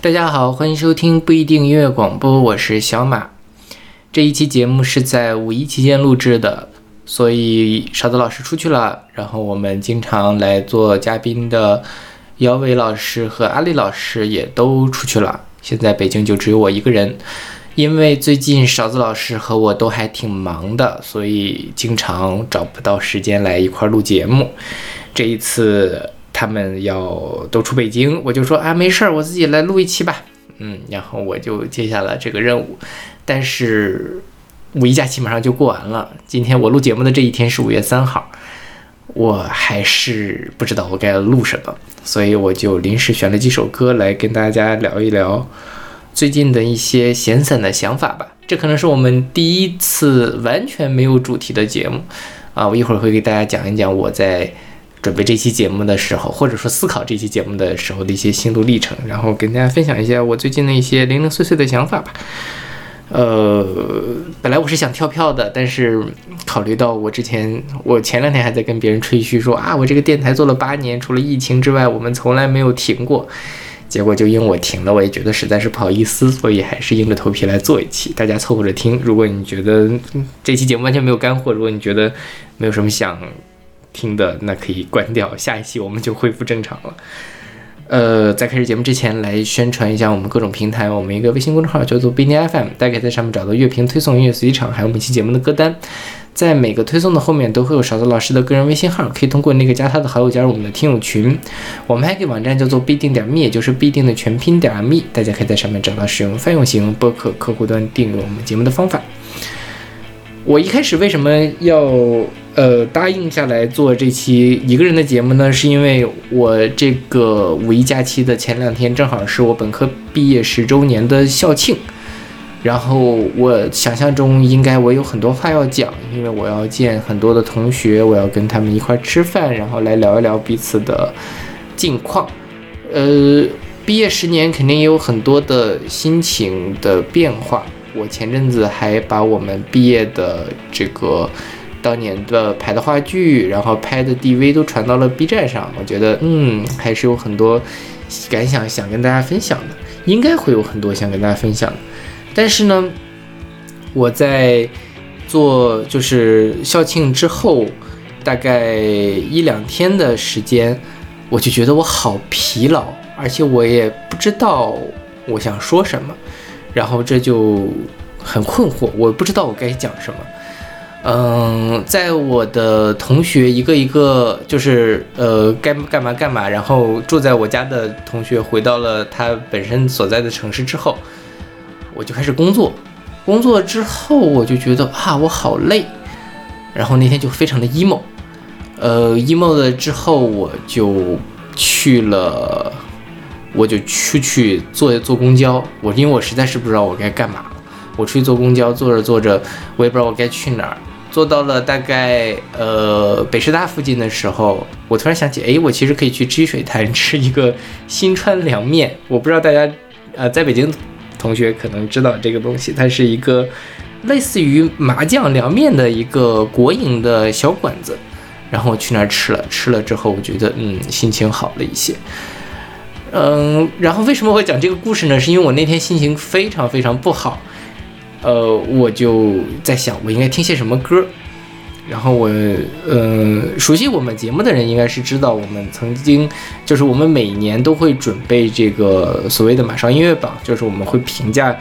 大家好，欢迎收听不一定音乐广播，我是小马。这一期节目是在五一期间录制的，所以勺子老师出去了，然后我们经常来做嘉宾的姚伟老师和阿丽老师也都出去了，现在北京就只有我一个人。因为最近勺子老师和我都还挺忙的，所以经常找不到时间来一块录节目。这一次。他们要都出北京，我就说啊，没事儿，我自己来录一期吧。嗯，然后我就接下了这个任务。但是五一假期马上就过完了，今天我录节目的这一天是五月三号，我还是不知道我该录什么，所以我就临时选了几首歌来跟大家聊一聊最近的一些闲散的想法吧。这可能是我们第一次完全没有主题的节目啊，我一会儿会给大家讲一讲我在。准备这期节目的时候，或者说思考这期节目的时候的一些心路历程，然后跟大家分享一下我最近的一些零零碎碎的想法吧。呃，本来我是想跳票的，但是考虑到我之前，我前两天还在跟别人吹嘘说啊，我这个电台做了八年，除了疫情之外，我们从来没有停过。结果就因为我停了，我也觉得实在是不好意思，所以还是硬着头皮来做一期，大家凑合着听。如果你觉得这期节目完全没有干货，如果你觉得没有什么想。听的那可以关掉，下一期我们就恢复正常了。呃，在开始节目之前，来宣传一下我们各种平台。我们一个微信公众号叫做 b 尼 FM，大家可以在上面找到乐评推送、音乐随机场，还有每期节目的歌单。在每个推送的后面都会有勺子老师的个人微信号，可以通过那个加他的好友加入我们的听友群。我们还有个网站叫做必定点 me，也就是必定的全拼点 me，大家可以在上面找到使用泛用型播客客户端订阅我们节目的方法。我一开始为什么要？呃，答应下来做这期一个人的节目呢，是因为我这个五一假期的前两天正好是我本科毕业十周年的校庆，然后我想象中应该我有很多话要讲，因为我要见很多的同学，我要跟他们一块吃饭，然后来聊一聊彼此的近况。呃，毕业十年肯定也有很多的心情的变化。我前阵子还把我们毕业的这个。当年的拍的话剧，然后拍的 DV 都传到了 B 站上，我觉得，嗯，还是有很多感想想跟大家分享的，应该会有很多想跟大家分享的。但是呢，我在做就是校庆之后，大概一两天的时间，我就觉得我好疲劳，而且我也不知道我想说什么，然后这就很困惑，我不知道我该讲什么。嗯，在我的同学一个一个就是呃该干嘛干嘛，然后住在我家的同学回到了他本身所在的城市之后，我就开始工作。工作之后我就觉得啊我好累，然后那天就非常的 emo。呃 emo 了之后我就去了，我就出去坐坐公交。我因为我实在是不知道我该干嘛，我出去坐公交，坐着坐着我也不知道我该去哪儿。坐到了大概呃北师大附近的时候，我突然想起，哎，我其实可以去积水潭吃一个新川凉面。我不知道大家呃在北京同学可能知道这个东西，它是一个类似于麻酱凉面的一个国营的小馆子。然后我去那儿吃了，吃了之后我觉得嗯心情好了一些。嗯，然后为什么会讲这个故事呢？是因为我那天心情非常非常不好。呃，我就在想，我应该听些什么歌。然后我，呃，熟悉我们节目的人应该是知道，我们曾经就是我们每年都会准备这个所谓的马上音乐榜，就是我们会评价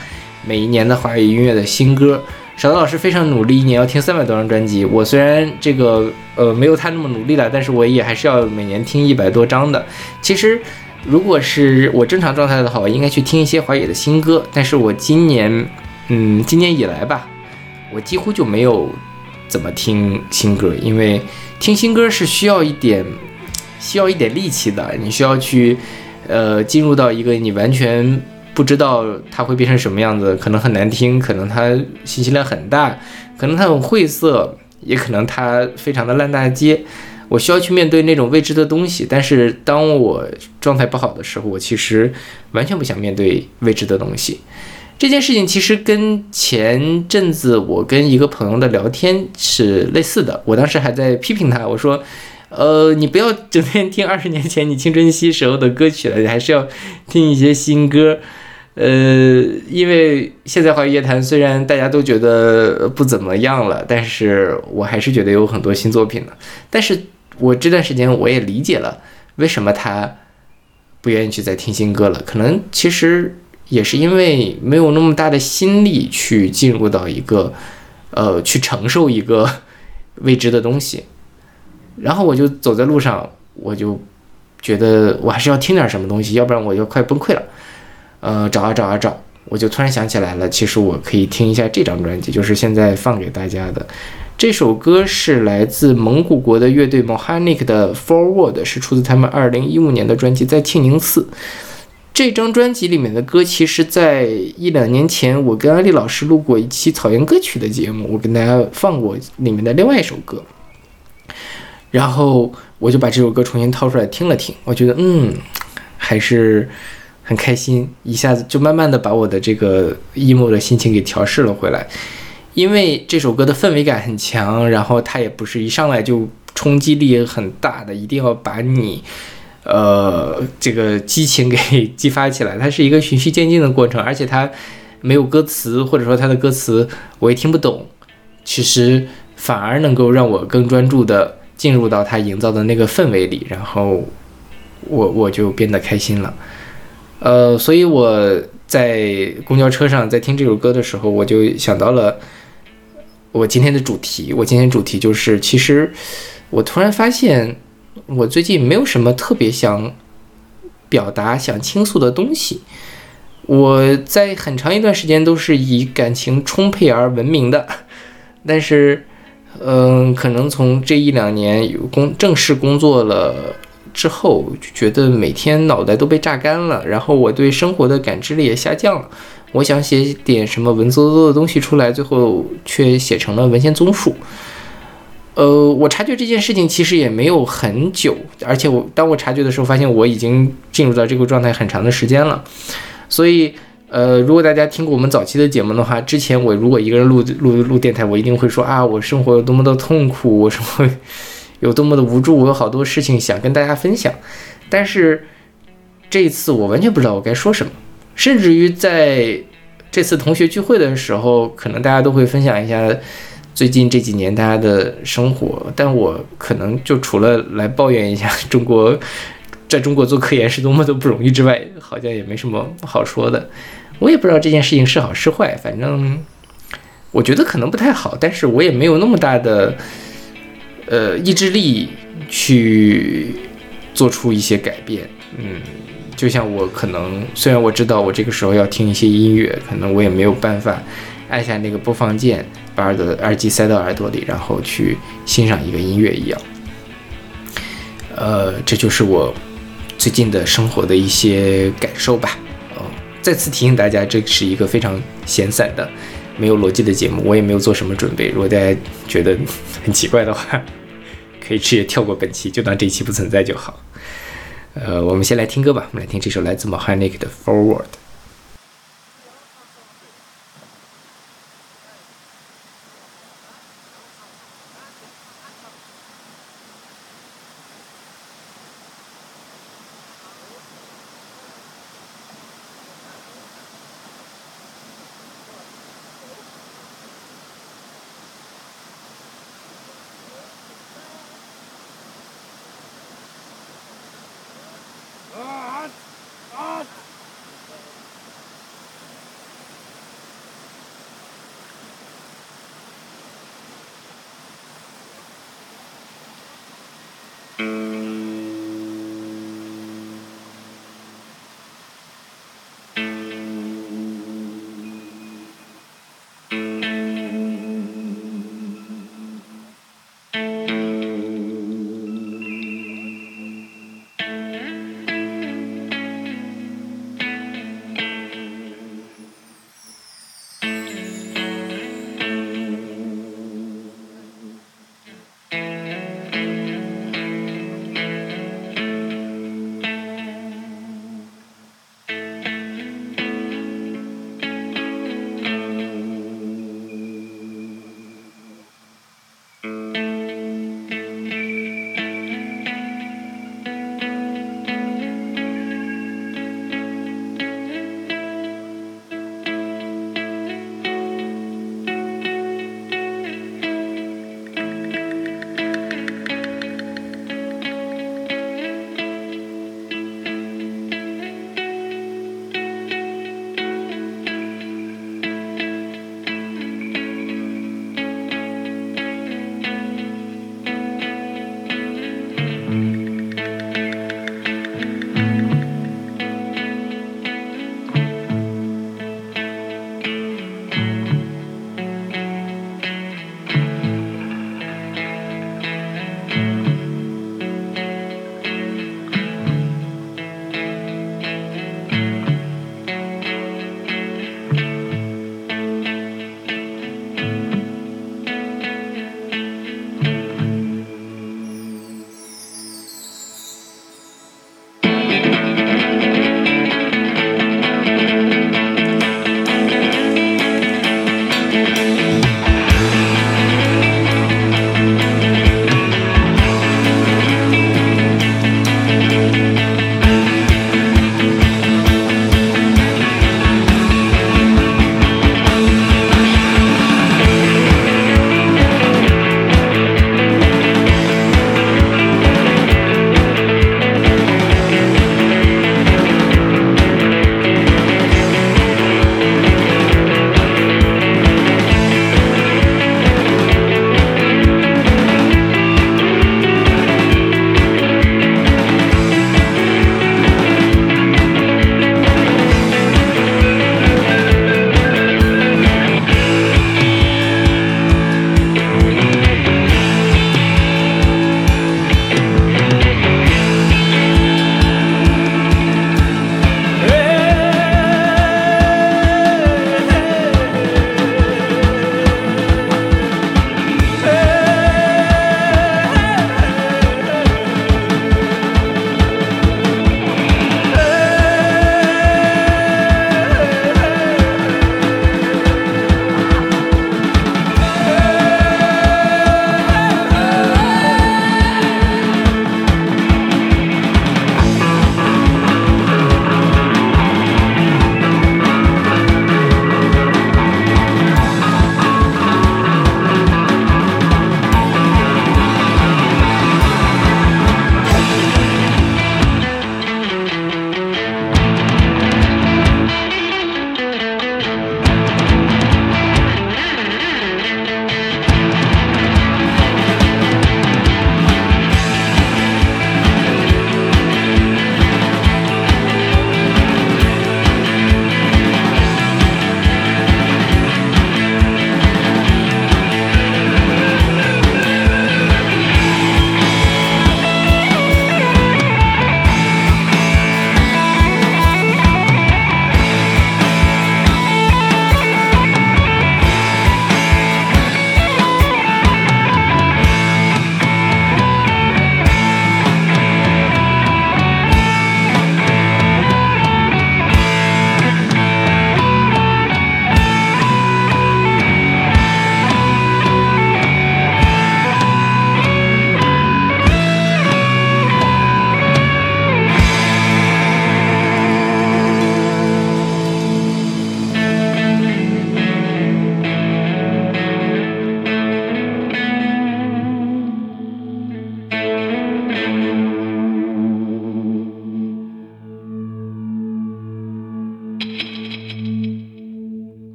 每一年的华语音乐的新歌。小刀老师非常努力，一年要听三百多张专辑。我虽然这个呃没有他那么努力了，但是我也还是要每年听一百多张的。其实，如果是我正常状态的话，我应该去听一些华语的新歌。但是我今年。嗯，今年以来吧，我几乎就没有怎么听新歌，因为听新歌是需要一点需要一点力气的，你需要去呃进入到一个你完全不知道它会变成什么样子，可能很难听，可能它信息量很大，可能它很晦涩，也可能它非常的烂大街。我需要去面对那种未知的东西，但是当我状态不好的时候，我其实完全不想面对未知的东西。这件事情其实跟前阵子我跟一个朋友的聊天是类似的。我当时还在批评他，我说：“呃，你不要整天听二十年前你青春期时候的歌曲了，你还是要听一些新歌。”呃，因为现在华语乐坛虽然大家都觉得不怎么样了，但是我还是觉得有很多新作品的。但是我这段时间我也理解了为什么他不愿意去再听新歌了，可能其实也是因为没有那么大的心力去进入到一个，呃，去承受一个 未知的东西。然后我就走在路上，我就觉得我还是要听点什么东西，要不然我就快崩溃了。呃，找啊找啊找，我就突然想起来了，其实我可以听一下这张专辑，就是现在放给大家的。这首歌是来自蒙古国的乐队 Mohanic 的 Forward，是出自他们二零一五年的专辑《在庆宁寺》。这张专辑里面的歌，其实在一两年前，我跟安利老师录过一期草原歌曲的节目，我跟大家放过里面的另外一首歌。然后我就把这首歌重新掏出来听了听，我觉得，嗯，还是。很开心，一下子就慢慢的把我的这个 emo 的心情给调试了回来，因为这首歌的氛围感很强，然后它也不是一上来就冲击力很大的，一定要把你，呃，这个激情给激发起来，它是一个循序渐进的过程，而且它没有歌词，或者说它的歌词我也听不懂，其实反而能够让我更专注的进入到它营造的那个氛围里，然后我我就变得开心了。呃，所以我在公交车上在听这首歌的时候，我就想到了我今天的主题。我今天主题就是，其实我突然发现，我最近没有什么特别想表达、想倾诉的东西。我在很长一段时间都是以感情充沛而闻名的，但是，嗯，可能从这一两年有工正式工作了。之后就觉得每天脑袋都被榨干了，然后我对生活的感知力也下降了。我想写点什么文绉绉的东西出来，最后却写成了文献综述。呃，我察觉这件事情其实也没有很久，而且我当我察觉的时候，发现我已经进入到这个状态很长的时间了。所以，呃，如果大家听过我们早期的节目的话，之前我如果一个人录录录电台，我一定会说啊，我生活有多么的痛苦，我生活。有多么的无助，我有好多事情想跟大家分享，但是这一次我完全不知道我该说什么，甚至于在这次同学聚会的时候，可能大家都会分享一下最近这几年大家的生活，但我可能就除了来抱怨一下中国在中国做科研是多么的不容易之外，好像也没什么好说的。我也不知道这件事情是好是坏，反正我觉得可能不太好，但是我也没有那么大的。呃，意志力去做出一些改变，嗯，就像我可能，虽然我知道我这个时候要听一些音乐，可能我也没有办法按下那个播放键，把耳朵耳机塞到耳朵里，然后去欣赏一个音乐一样。呃，这就是我最近的生活的一些感受吧。哦，再次提醒大家，这是一个非常闲散的、没有逻辑的节目，我也没有做什么准备。如果大家觉得很奇怪的话，可以直接跳过本期，就当这一期不存在就好。呃，我们先来听歌吧，我们来听这首来自 Mohanic 的《Forward》。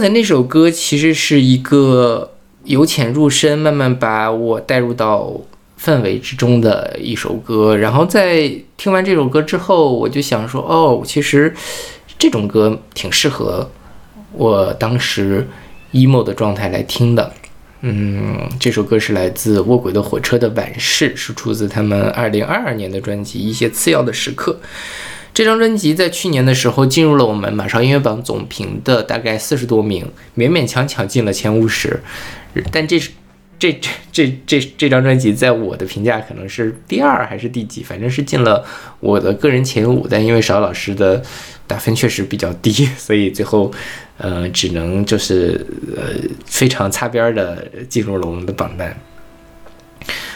刚才那首歌其实是一个由浅入深，慢慢把我带入到氛围之中的一首歌。然后在听完这首歌之后，我就想说，哦，其实这种歌挺适合我当时 emo 的状态来听的。嗯，这首歌是来自卧轨的火车的晚逝，是出自他们二零二二年的专辑《一些次要的时刻》。这张专辑在去年的时候进入了我们马上音乐榜总评的大概四十多名，勉勉强强进了前五十。但这是这这这这这张专辑在我的评价可能是第二还是第几，反正是进了我的个人前五。但因为邵老师的打分确实比较低，所以最后呃只能就是呃非常擦边的进入了我们的榜单。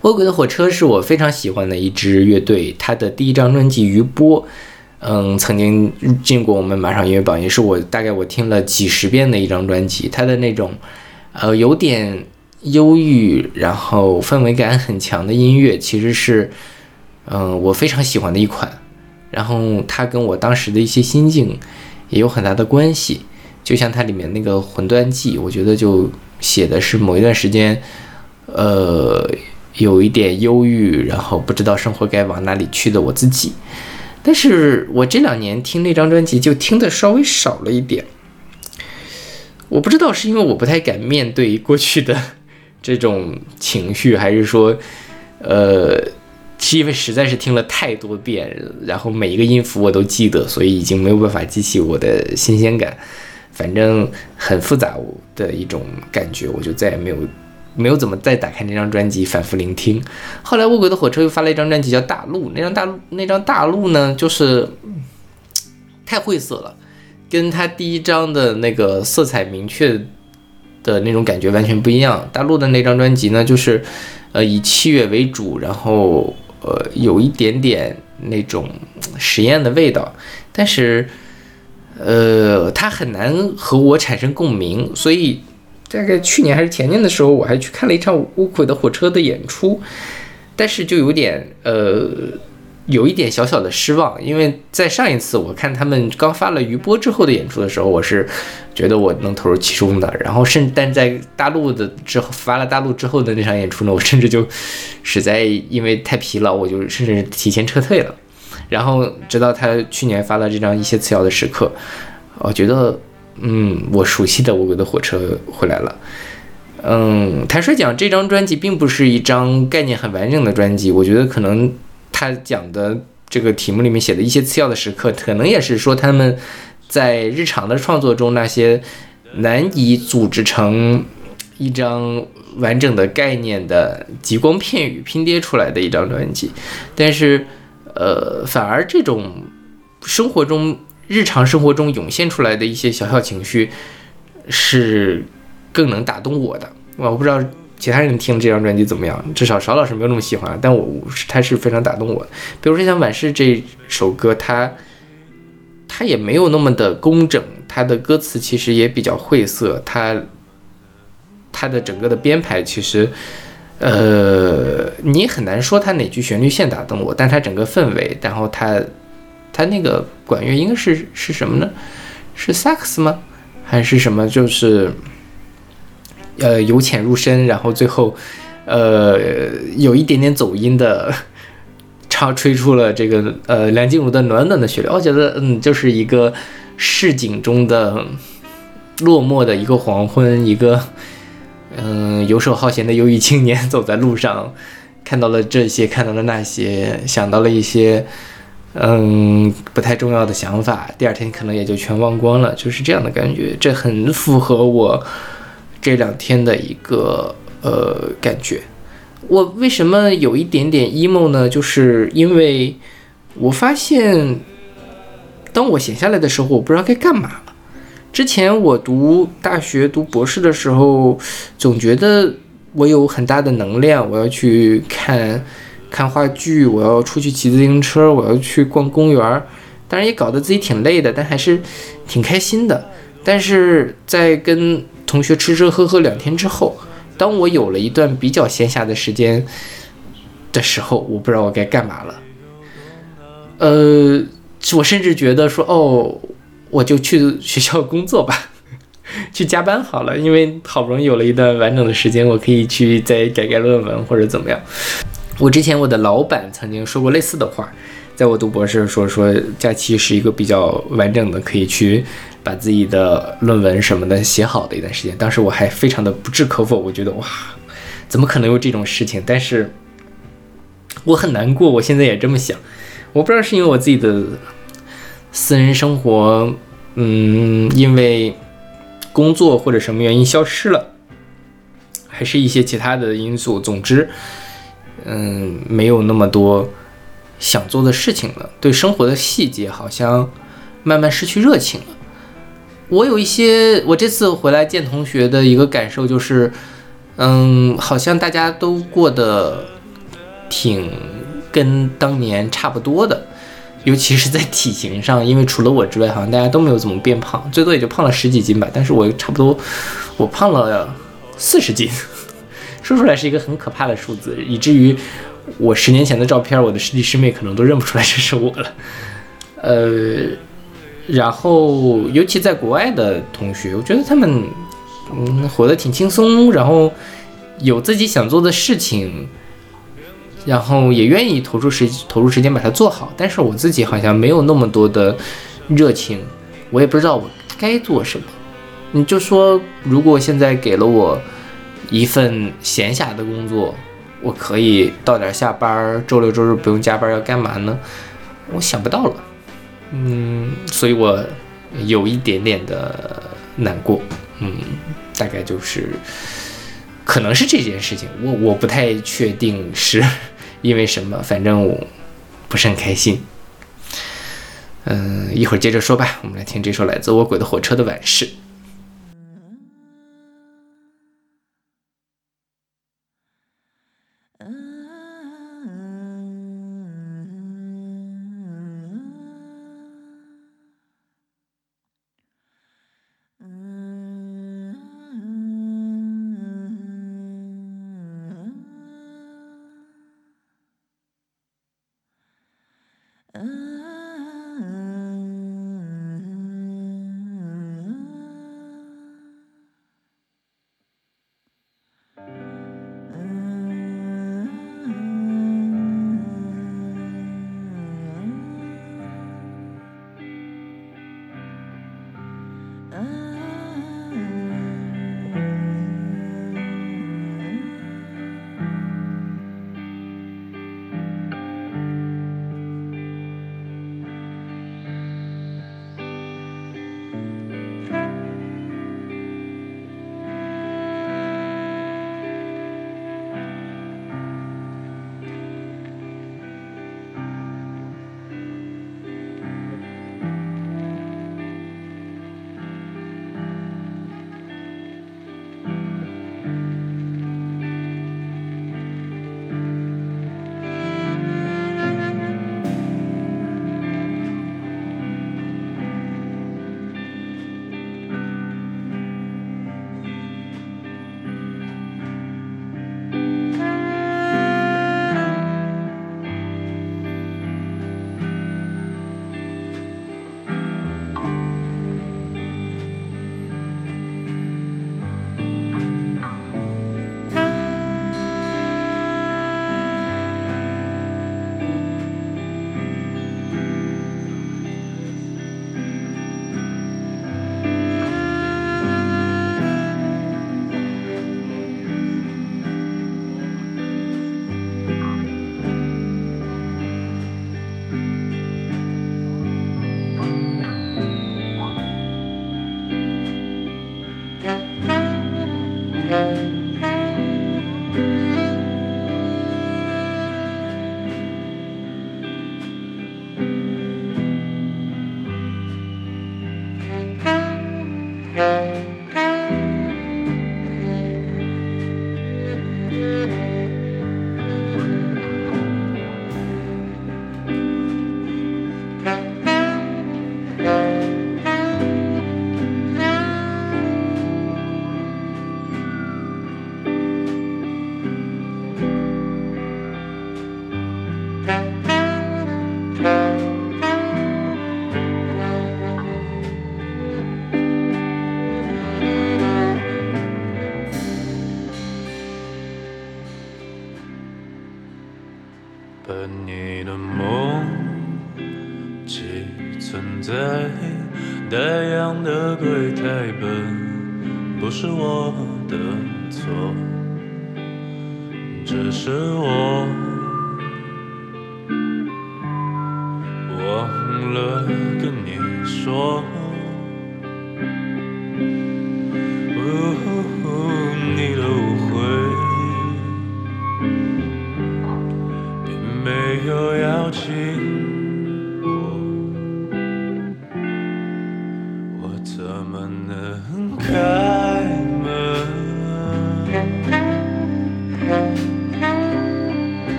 卧轨的火车是我非常喜欢的一支乐队，他的第一张专辑《余波》。嗯，曾经进过我们马上音乐榜，也是我大概我听了几十遍的一张专辑。它的那种，呃，有点忧郁，然后氛围感很强的音乐，其实是，嗯，我非常喜欢的一款。然后它跟我当时的一些心境也有很大的关系。就像它里面那个《魂断记》，我觉得就写的是某一段时间，呃，有一点忧郁，然后不知道生活该往哪里去的我自己。但是我这两年听那张专辑就听的稍微少了一点，我不知道是因为我不太敢面对过去的这种情绪，还是说，呃，是因为实在是听了太多遍，然后每一个音符我都记得，所以已经没有办法激起我的新鲜感，反正很复杂的一种感觉，我就再也没有。没有怎么再打开那张专辑反复聆听。后来卧轨的火车又发了一张专辑叫《大陆》，那张大陆那张大陆呢，就是太晦涩了，跟他第一张的那个色彩明确的那种感觉完全不一样。大陆的那张专辑呢，就是呃以器乐为主，然后呃有一点点那种实验的味道，但是呃它很难和我产生共鸣，所以。大概去年还是前年的时候，我还去看了一场乌鬼的火车的演出，但是就有点呃，有一点小小的失望，因为在上一次我看他们刚发了余波之后的演出的时候，我是觉得我能投入其中的，然后甚但在大陆的之后发了大陆之后的那场演出呢，我甚至就实在因为太疲劳，我就甚至提前撤退了，然后直到他去年发了这张一些次要的时刻，我觉得。嗯，我熟悉的《我轨的火车》回来了。嗯，坦率讲，这张专辑并不是一张概念很完整的专辑。我觉得可能他讲的这个题目里面写的一些次要的时刻，可能也是说他们在日常的创作中那些难以组织成一张完整的概念的极光片语拼贴出来的一张专辑。但是，呃，反而这种生活中。日常生活中涌现出来的一些小小情绪，是更能打动我的。我不知道其他人听这张专辑怎么样，至少邵老师没有那么喜欢，但我他是非常打动我。比如说像《晚逝》这首歌，它它也没有那么的工整，它的歌词其实也比较晦涩，它它的整个的编排其实，呃，你很难说它哪句旋律线打动我，但它整个氛围，然后它。他那个管乐应该是是什么呢？是萨克斯吗？还是什么？就是呃由浅入深，然后最后呃有一点点走音的唱吹出了这个呃梁静茹的暖暖的旋律。我觉得嗯就是一个市井中的落寞的一个黄昏，一个嗯游手好闲的忧郁青年走在路上，看到了这些，看到了那些，想到了一些。嗯，不太重要的想法，第二天可能也就全忘光了，就是这样的感觉。这很符合我这两天的一个呃感觉。我为什么有一点点 emo 呢？就是因为我发现，当我闲下来的时候，我不知道该干嘛。之前我读大学、读博士的时候，总觉得我有很大的能量，我要去看。看话剧，我要出去骑自行车，我要去逛公园儿，当然也搞得自己挺累的，但还是挺开心的。但是在跟同学吃吃喝喝两天之后，当我有了一段比较闲暇的时间，的时候，我不知道我该干嘛了。呃，我甚至觉得说，哦，我就去学校工作吧，去加班好了，因为好不容易有了一段完整的时间，我可以去再改改论文或者怎么样。我之前我的老板曾经说过类似的话，在我读博士说说假期是一个比较完整的，可以去把自己的论文什么的写好的一段时间。当时我还非常的不置可否，我觉得哇，怎么可能有这种事情？但是我很难过，我现在也这么想。我不知道是因为我自己的私人生活，嗯，因为工作或者什么原因消失了，还是一些其他的因素。总之。嗯，没有那么多想做的事情了，对生活的细节好像慢慢失去热情了。我有一些，我这次回来见同学的一个感受就是，嗯，好像大家都过得挺跟当年差不多的，尤其是在体型上，因为除了我之外，好像大家都没有怎么变胖，最多也就胖了十几斤吧。但是我差不多，我胖了四十斤。说出来是一个很可怕的数字，以至于我十年前的照片，我的师弟师妹可能都认不出来这是我了。呃，然后尤其在国外的同学，我觉得他们嗯活得挺轻松，然后有自己想做的事情，然后也愿意投入时投入时间把它做好。但是我自己好像没有那么多的热情，我也不知道我该做什么。你就说，如果现在给了我。一份闲暇的工作，我可以到点下班，周六周日不用加班，要干嘛呢？我想不到了，嗯，所以我有一点点的难过，嗯，大概就是可能是这件事情，我我不太确定是因为什么，反正我不是很开心。嗯，一会儿接着说吧，我们来听这首来自《我鬼的火车》的晚事。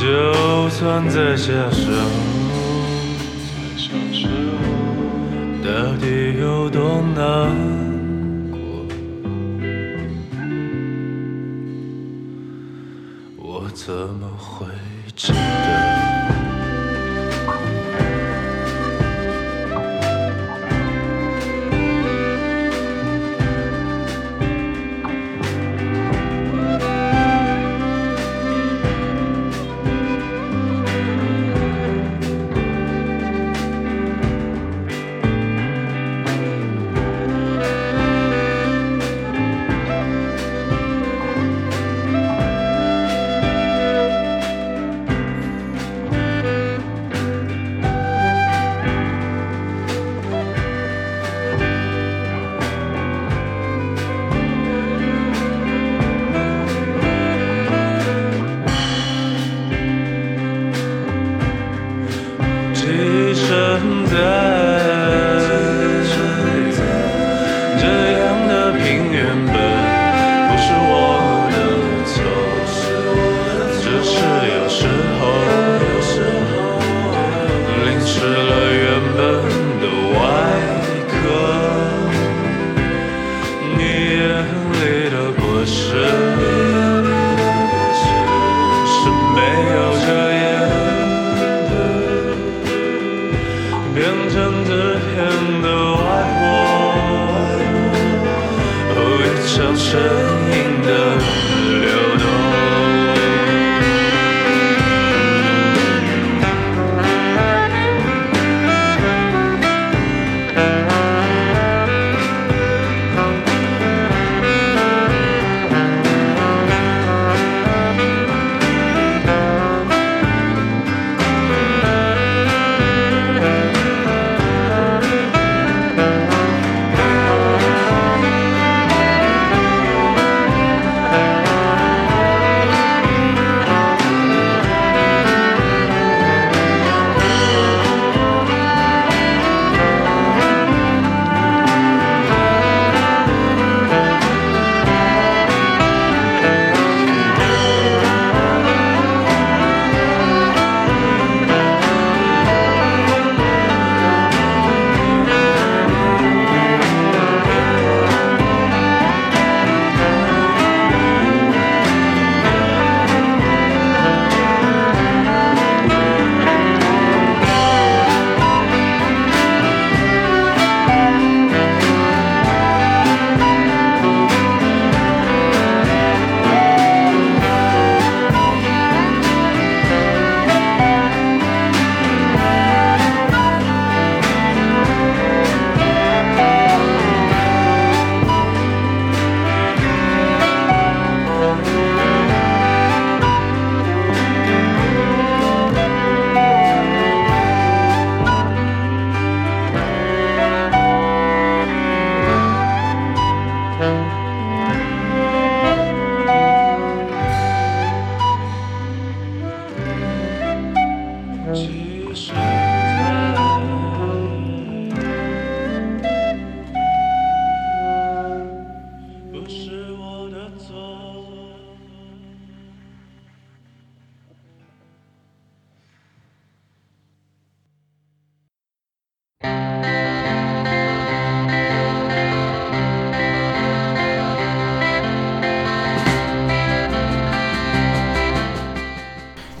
就算再下手到底有多难过？我怎么会记得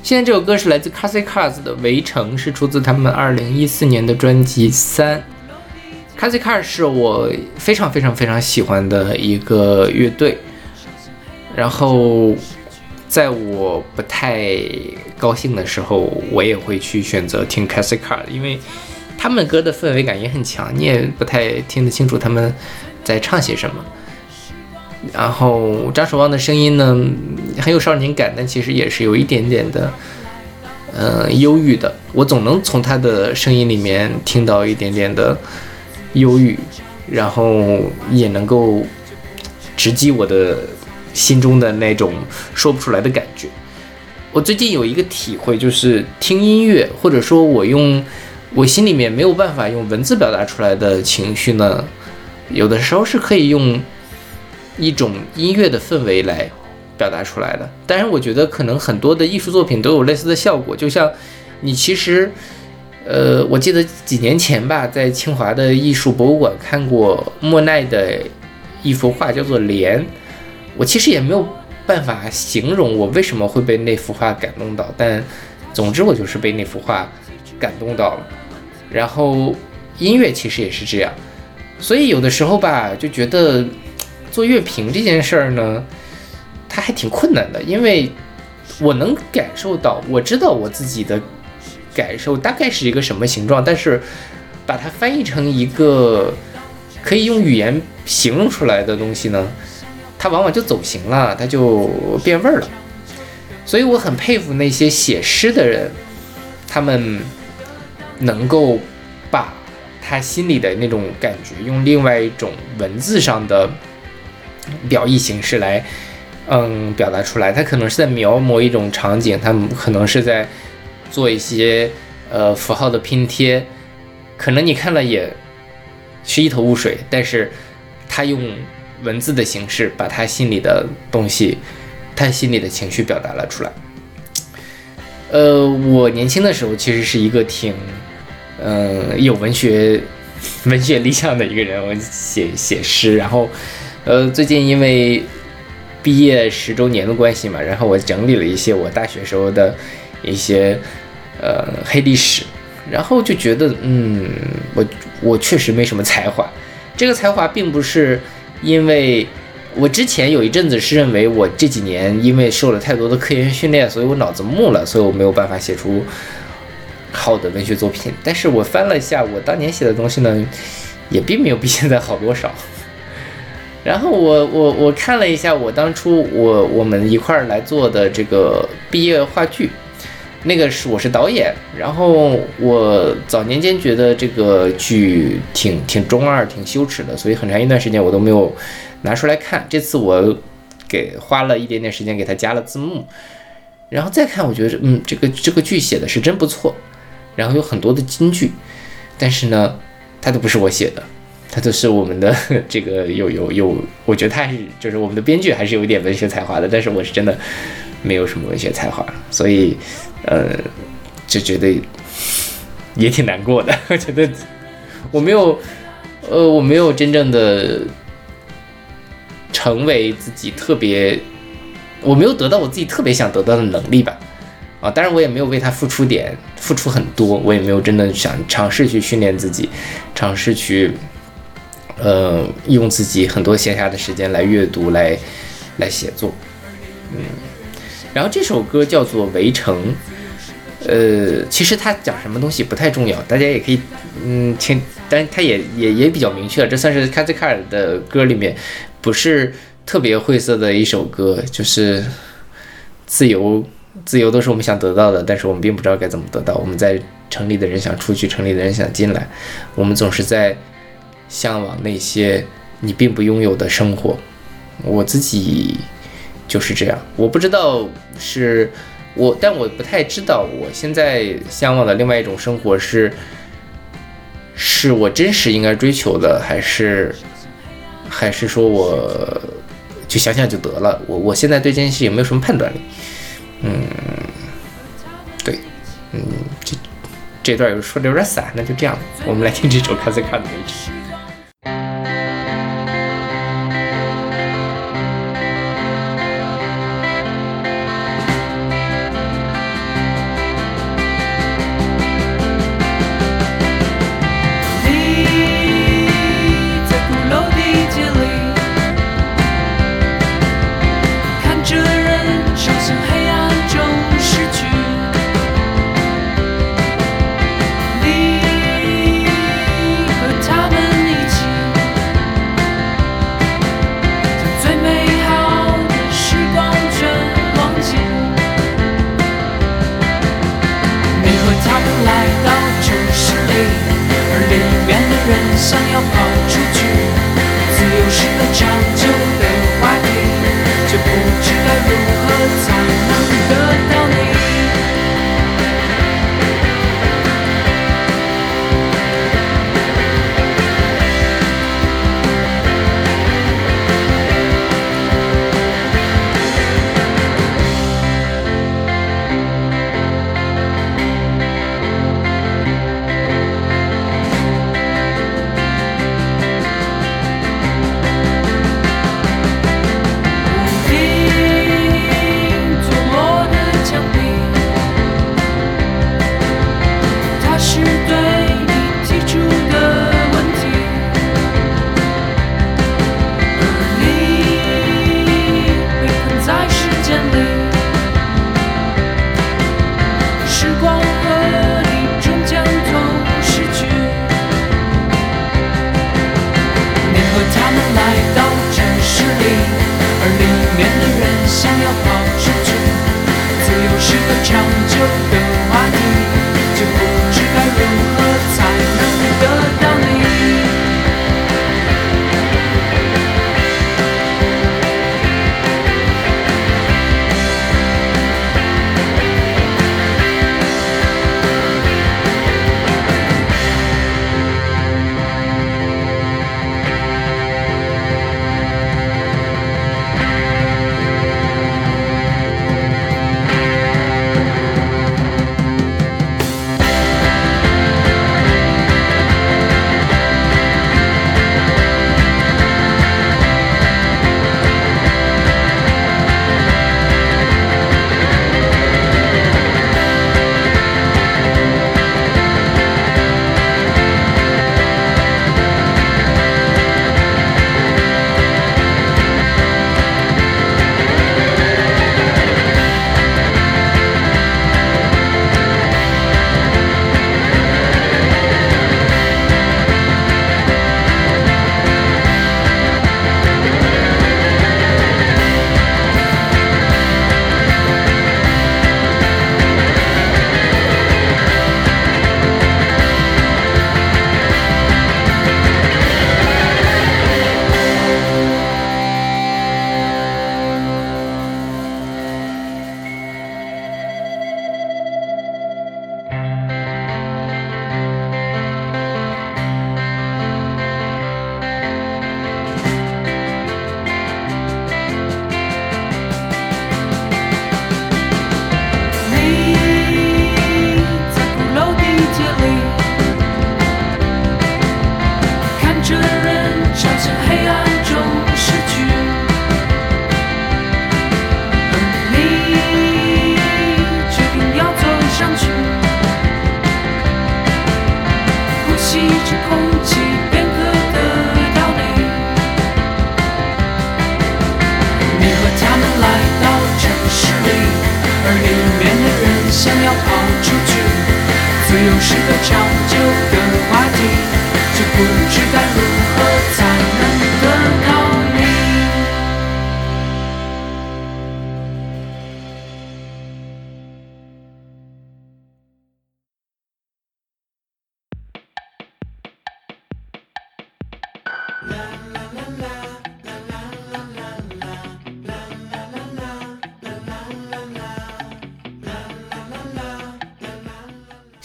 现在这首歌是来自 Cassie Cars 的《围城》，是出自他们2014年的专辑《三》。Cassie Cars 是我非常非常非常喜欢的一个乐队，然后在我不太高兴的时候，我也会去选择听 Cassie Cars，因为他们歌的氛围感也很强，你也不太听得清楚他们在唱些什么。然后张守望的声音呢，很有少年感，但其实也是有一点点的，呃，忧郁的。我总能从他的声音里面听到一点点的忧郁，然后也能够直击我的心中的那种说不出来的感觉。我最近有一个体会，就是听音乐，或者说我用我心里面没有办法用文字表达出来的情绪呢，有的时候是可以用。一种音乐的氛围来表达出来的，当然，我觉得可能很多的艺术作品都有类似的效果。就像你其实，呃，我记得几年前吧，在清华的艺术博物馆看过莫奈的一幅画，叫做《莲》。我其实也没有办法形容我为什么会被那幅画感动到，但总之我就是被那幅画感动到了。然后音乐其实也是这样，所以有的时候吧，就觉得。做乐评这件事儿呢，它还挺困难的，因为我能感受到，我知道我自己的感受大概是一个什么形状，但是把它翻译成一个可以用语言形容出来的东西呢，它往往就走形了，它就变味儿了。所以我很佩服那些写诗的人，他们能够把他心里的那种感觉用另外一种文字上的。表意形式来，嗯，表达出来。他可能是在描摹一种场景，他可能是在做一些呃符号的拼贴，可能你看了也是一头雾水。但是他用文字的形式把他心里的东西，他心里的情绪表达了出来。呃，我年轻的时候其实是一个挺嗯有文学文学理想的一个人，我写写诗，然后。呃，最近因为毕业十周年的关系嘛，然后我整理了一些我大学时候的一些呃黑历史，然后就觉得，嗯，我我确实没什么才华。这个才华并不是因为我之前有一阵子是认为我这几年因为受了太多的科研训练，所以我脑子木了，所以我没有办法写出好的文学作品。但是我翻了一下我当年写的东西呢，也并没有比现在好多少。然后我我我看了一下，我当初我我们一块儿来做的这个毕业话剧，那个是我是导演。然后我早年间觉得这个剧挺挺中二、挺羞耻的，所以很长一段时间我都没有拿出来看。这次我给花了一点点时间给他加了字幕，然后再看，我觉得嗯，这个这个剧写的是真不错，然后有很多的金句，但是呢，它都不是我写的。他都是我们的 这个有有有，我觉得他还是就是我们的编剧还是有一点文学才华的，但是我是真的没有什么文学才华，所以呃就觉得也挺难过的。我觉得我没有呃我没有真正的成为自己特别，我没有得到我自己特别想得到的能力吧。啊，当然我也没有为他付出点付出很多，我也没有真的想尝试去训练自己，尝试去。呃，用自己很多闲暇的时间来阅读，来来写作，嗯，然后这首歌叫做《围城》，呃，其实它讲什么东西不太重要，大家也可以，嗯，听，但它也也也比较明确了，这算是 k a z k a r 的歌里面不是特别晦涩的一首歌，就是自由，自由都是我们想得到的，但是我们并不知道该怎么得到。我们在城里的人想出去，城里的人想进来，我们总是在。向往那些你并不拥有的生活，我自己就是这样。我不知道是我，但我不太知道我现在向往的另外一种生活是，是我真实应该追求的，还是还是说我就想想就得了。我我现在对这件事也没有什么判断力。嗯，对，嗯，这这段有说的有点散，那就这样，我们来听这首《卡斯卡的位置》。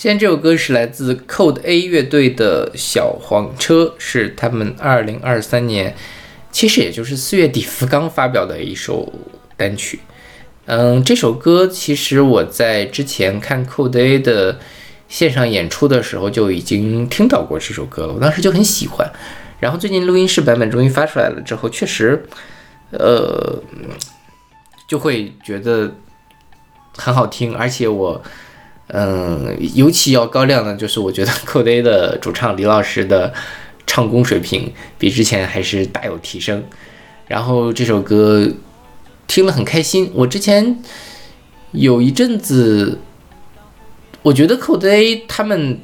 现在这首歌是来自 Code A 乐队的《小黄车》，是他们二零二三年其实也就是四月底福刚发表的一首单曲。嗯，这首歌其实我在之前看 Code A 的线上演出的时候就已经听到过这首歌了，我当时就很喜欢。然后最近录音室版本终于发出来了之后，确实，呃，就会觉得很好听，而且我，嗯，尤其要高亮的就是我觉得 Code A 的主唱李老师的唱功水平比之前还是大有提升。然后这首歌。听了很开心。我之前有一阵子，我觉得 Code A 他们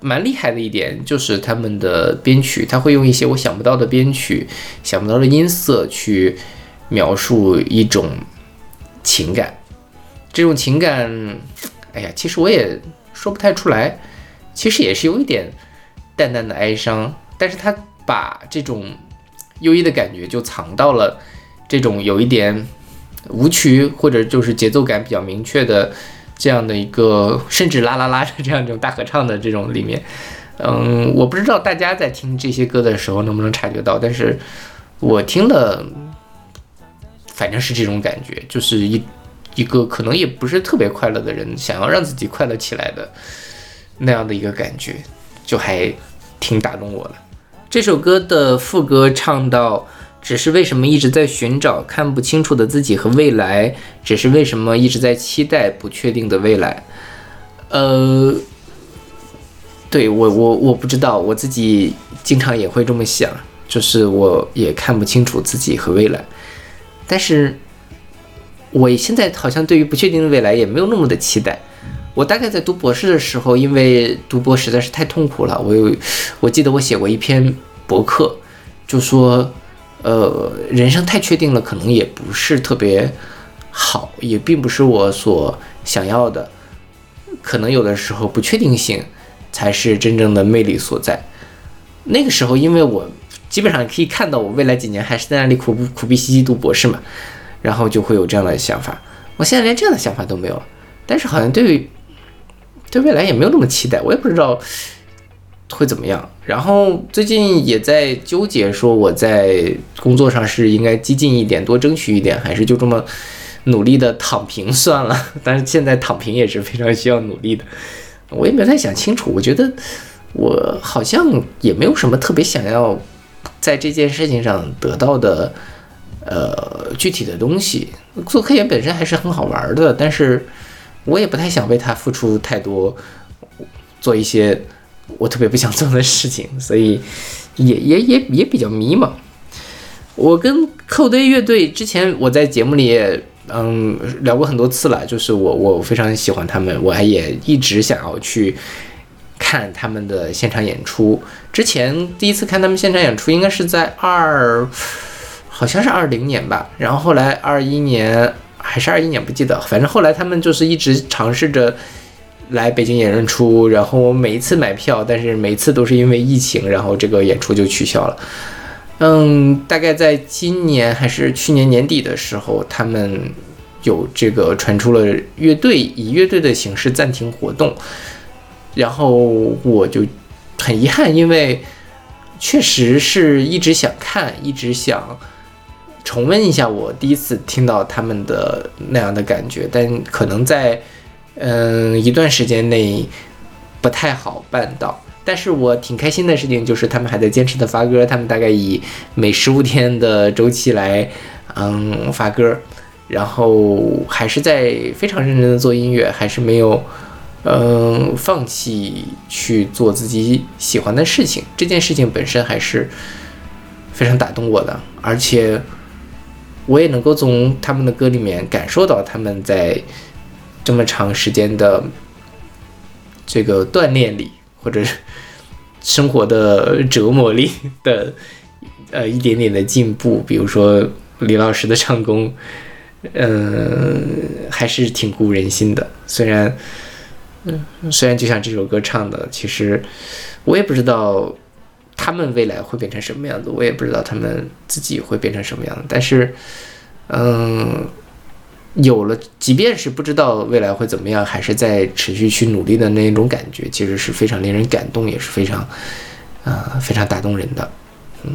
蛮厉害的一点，就是他们的编曲，他会用一些我想不到的编曲、想不到的音色去描述一种情感。这种情感，哎呀，其实我也说不太出来，其实也是有一点淡淡的哀伤，但是他把这种优异的感觉就藏到了这种有一点。舞曲或者就是节奏感比较明确的这样的一个，甚至啦啦啦的这样一种大合唱的这种里面，嗯，我不知道大家在听这些歌的时候能不能察觉到，但是我听了，反正是这种感觉，就是一一个可能也不是特别快乐的人想要让自己快乐起来的那样的一个感觉，就还挺打动我的。这首歌的副歌唱到。只是为什么一直在寻找看不清楚的自己和未来？只是为什么一直在期待不确定的未来？呃，对我我我不知道，我自己经常也会这么想，就是我也看不清楚自己和未来。但是，我现在好像对于不确定的未来也没有那么的期待。我大概在读博士的时候，因为读博实在是太痛苦了，我有我记得我写过一篇博客，就说。呃，人生太确定了，可能也不是特别好，也并不是我所想要的。可能有的时候不确定性才是真正的魅力所在。那个时候，因为我基本上可以看到我未来几年还是在那里苦苦逼兮兮读博士嘛，然后就会有这样的想法。我现在连这样的想法都没有了，但是好像对对未来也没有那么期待，我也不知道。会怎么样？然后最近也在纠结，说我在工作上是应该激进一点，多争取一点，还是就这么努力的躺平算了？但是现在躺平也是非常需要努力的，我也没太想清楚。我觉得我好像也没有什么特别想要在这件事情上得到的，呃，具体的东西。做科研本身还是很好玩的，但是我也不太想为它付出太多，做一些。我特别不想做的事情，所以也也也也比较迷茫。我跟寇堆乐队之前我在节目里也嗯聊过很多次了，就是我我非常喜欢他们，我还也一直想要去看他们的现场演出。之前第一次看他们现场演出应该是在二，好像是二零年吧，然后后来二一年还是二一年不记得，反正后来他们就是一直尝试着。来北京演出，然后每一次买票，但是每次都是因为疫情，然后这个演出就取消了。嗯，大概在今年还是去年年底的时候，他们有这个传出了乐队以乐队的形式暂停活动，然后我就很遗憾，因为确实是一直想看，一直想重温一下我第一次听到他们的那样的感觉，但可能在。嗯，一段时间内不太好办到，但是我挺开心的事情就是他们还在坚持的发歌，他们大概以每十五天的周期来，嗯，发歌，然后还是在非常认真的做音乐，还是没有，嗯，放弃去做自己喜欢的事情，这件事情本身还是非常打动我的，而且我也能够从他们的歌里面感受到他们在。这么长时间的这个锻炼里，或者生活的折磨里的呃一点点的进步，比如说李老师的唱功，嗯，还是挺鼓舞人心的。虽然，嗯，虽然就像这首歌唱的，其实我也不知道 他们未来会变成什么样子我也不知道他们自己会变成什么样子。但是嗯有了即便是不知道未来会怎么样还是在持续去努力的那种感觉其实是非常令人感动也是非常啊非常打动人的。嗯。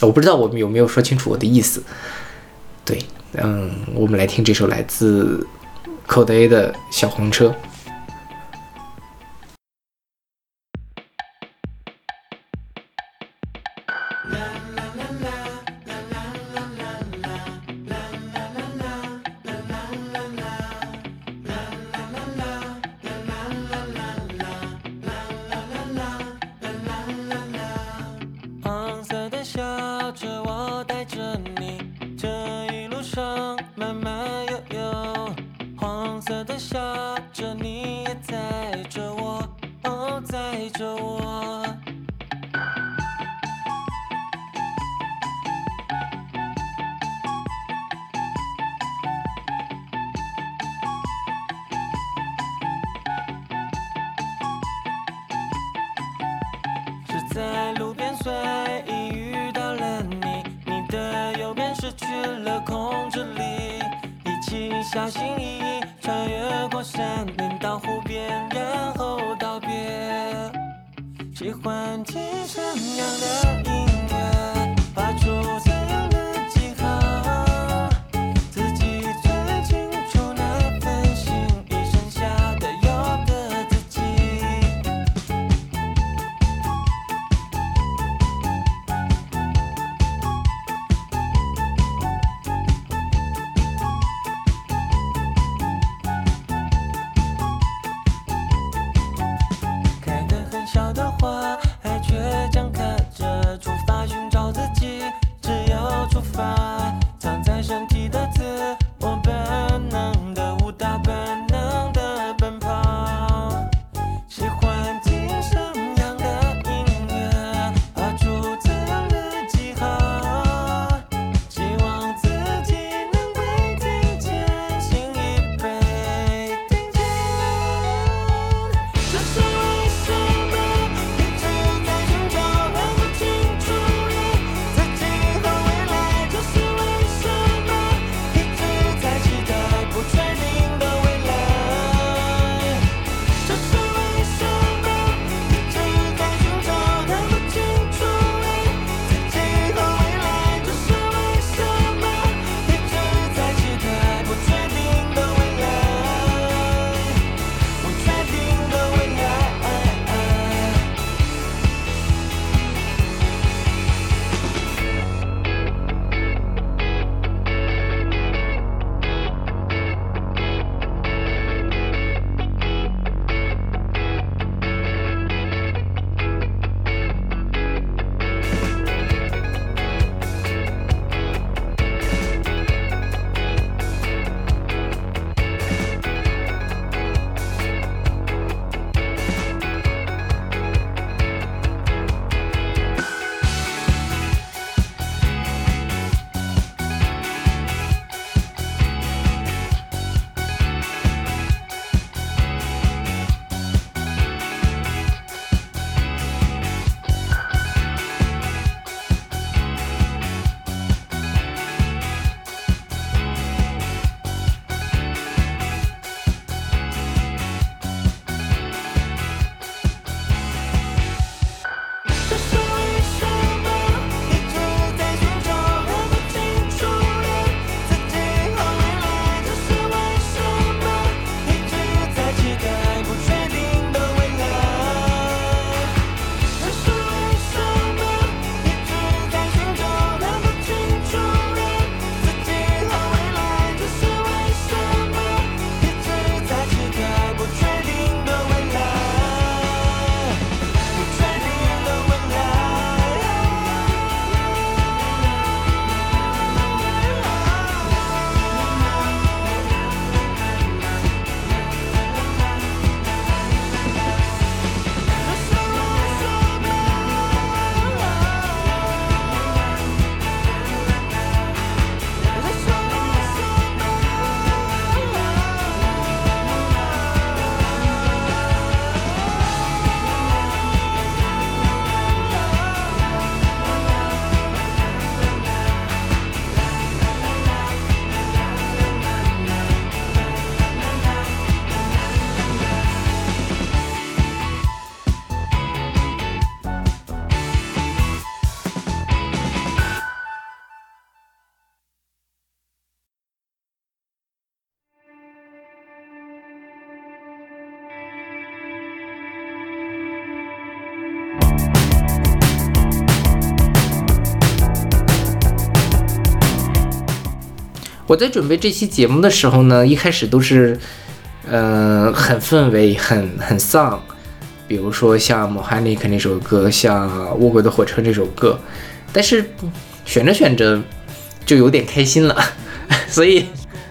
我不知道我们有没有说清楚我的意思。对嗯我们来听这首来自 codey 的小黄车。小心翼翼穿越过山林到湖边，然后道别，喜欢清晨亮的。我在准备这期节目的时候呢，一开始都是，嗯，很氛围，很很丧，比如说像《Mohanic》那首歌，像《卧轨的火车》这首歌，但是选着选着就有点开心了，所以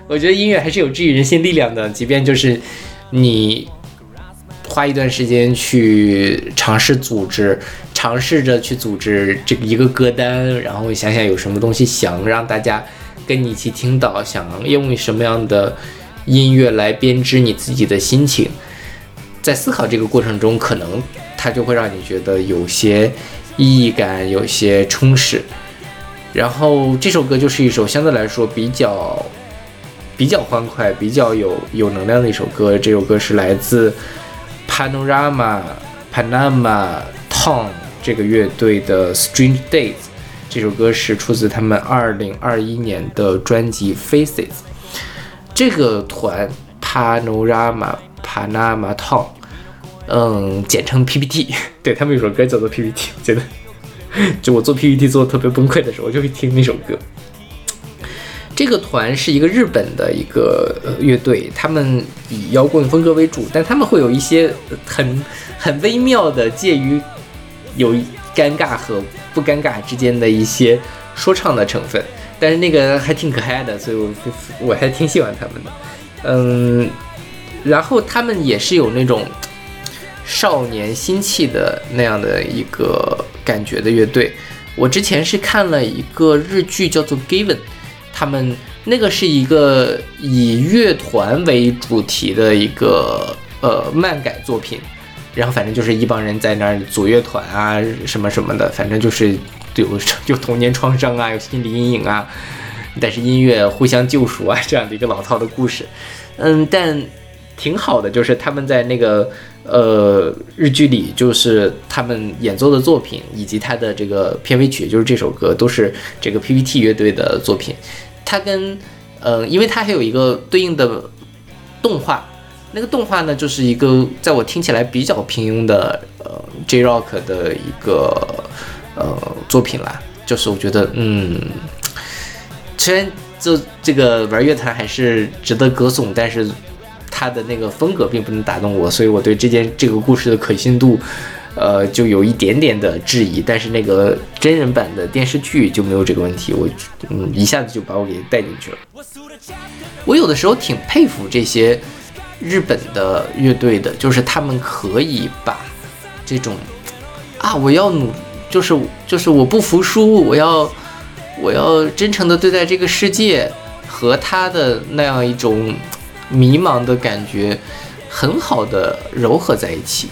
我觉得音乐还是有治愈人心力量的，即便就是你花一段时间去尝试组织，尝试着去组织这个一个歌单，然后想想有什么东西想让大家跟你一起听到，想用什么样的音乐来编织你自己的心情，在思考这个过程中，可能它就会让你觉得有些意义感，有些充实。然后这首歌就是一首相对来说比较比较欢快、比较有有能量的一首歌。这首歌是来自 Panorama Panama Town 这个乐队的 Strange Days。这首歌是出自他们2021年的专辑 Faces。这个团 Panorama Panama Town，嗯，简称 PPT。对他们有首歌叫做 PPT，我觉得。就我做 PPT 做的特别崩溃的时候，我就会听那首歌。这个团是一个日本的一个乐队，他们以摇滚风格为主，但他们会有一些很很微妙的介于有尴尬和不尴尬之间的一些说唱的成分，但是那个还挺可爱的，所以我我还挺喜欢他们的。嗯，然后他们也是有那种少年心气的那样的一个。感觉的乐队，我之前是看了一个日剧，叫做《Given》，他们那个是一个以乐团为主题的一个呃漫改作品，然后反正就是一帮人在那儿组乐团啊，什么什么的，反正就是有 有童年创伤啊，有心理阴影啊，但是音乐互相救赎啊，这样的一个老套的故事，嗯，但挺好的，就是他们在那个。呃，日剧里就是他们演奏的作品，以及他的这个片尾曲，就是这首歌，都是这个 PPT 乐队的作品。它跟呃，因为它还有一个对应的动画，那个动画呢，就是一个在我听起来比较平庸的呃 J Rock 的一个呃作品啦。就是我觉得，嗯，虽然这这个玩乐团还是值得歌颂，但是。他的那个风格并不能打动我，所以我对这件这个故事的可信度，呃，就有一点点的质疑。但是那个真人版的电视剧就没有这个问题，我嗯一下子就把我给带进去了。我有的时候挺佩服这些日本的乐队的，就是他们可以把这种啊，我要努，就是就是我不服输，我要我要真诚的对待这个世界，和他的那样一种。迷茫的感觉，很好的糅合在一起。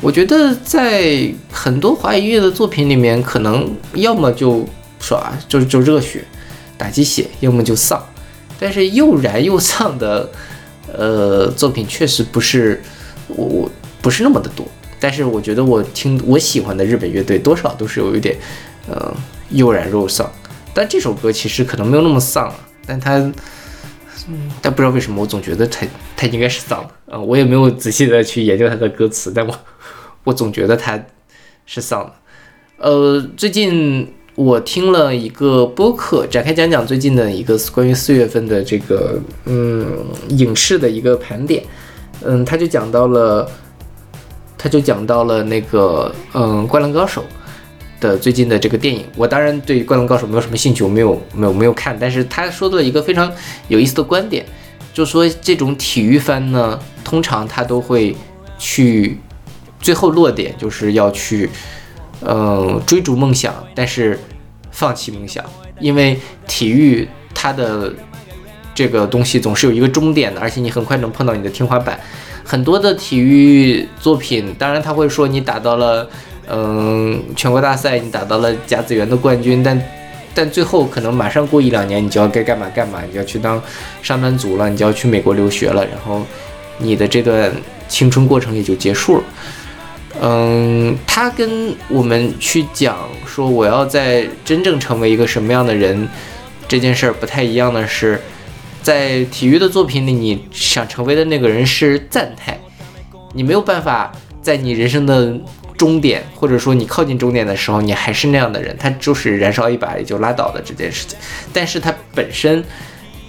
我觉得在很多华语乐的作品里面，可能要么就耍就就热血，打鸡血，要么就丧。但是又燃又丧的，呃，作品确实不是我我不是那么的多。但是我觉得我听我喜欢的日本乐队，多少都是有一点，呃，悠然若丧。但这首歌其实可能没有那么丧，但它。嗯，但不知道为什么，我总觉得他他应该是丧的啊！我也没有仔细的去研究他的歌词，但我我总觉得他是丧的。呃，最近我听了一个播客，展开讲讲最近的一个关于四月份的这个嗯影视的一个盘点。嗯，他就讲到了，他就讲到了那个嗯《灌篮高手》。的最近的这个电影，我当然对《灌篮高手》没有什么兴趣，我没有没有没有看。但是他说的一个非常有意思的观点，就说这种体育番呢，通常他都会去最后落点，就是要去嗯追逐梦想，但是放弃梦想，因为体育它的这个东西总是有一个终点的，而且你很快能碰到你的天花板。很多的体育作品，当然他会说你打到了。嗯，全国大赛你打到了甲子园的冠军，但但最后可能马上过一两年，你就要该干嘛干嘛，你就要去当上班族了，你就要去美国留学了，然后你的这段青春过程也就结束了。嗯，他跟我们去讲说我要在真正成为一个什么样的人这件事儿不太一样的是，在体育的作品里，你想成为的那个人是赞态，你没有办法在你人生的。终点，或者说你靠近终点的时候，你还是那样的人，他就是燃烧一把也就拉倒的这件事情。但是它本身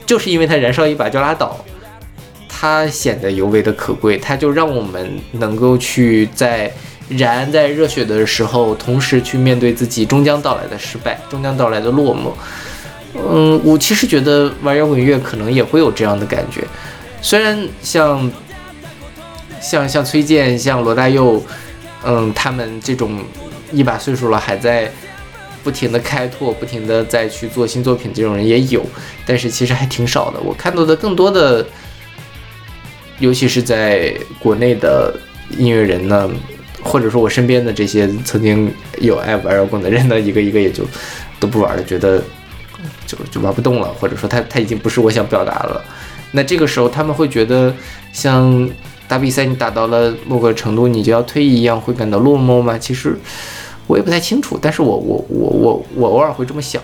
就是因为它燃烧一把就拉倒，它显得尤为的可贵，它就让我们能够去在燃在热血的时候，同时去面对自己终将到来的失败，终将到来的落寞。嗯，我其实觉得玩摇滚乐可能也会有这样的感觉，虽然像像像崔健、像罗大佑，嗯，他们这种一把岁数了还在不停的开拓、不停的再去做新作品这种人也有，但是其实还挺少的。我看到的更多的，尤其是在国内的音乐人呢，或者说我身边的这些曾经有爱玩摇滚的人呢，一个一个也就都不玩了，觉得。就就玩不动了，或者说他 他已经不是我想表达了。那这个时候他们会觉得，像打比赛你打到了某个程度，你就要退役一样，会感到落寞吗？其实我也不太清楚，但是我我我我我偶尔会这么想。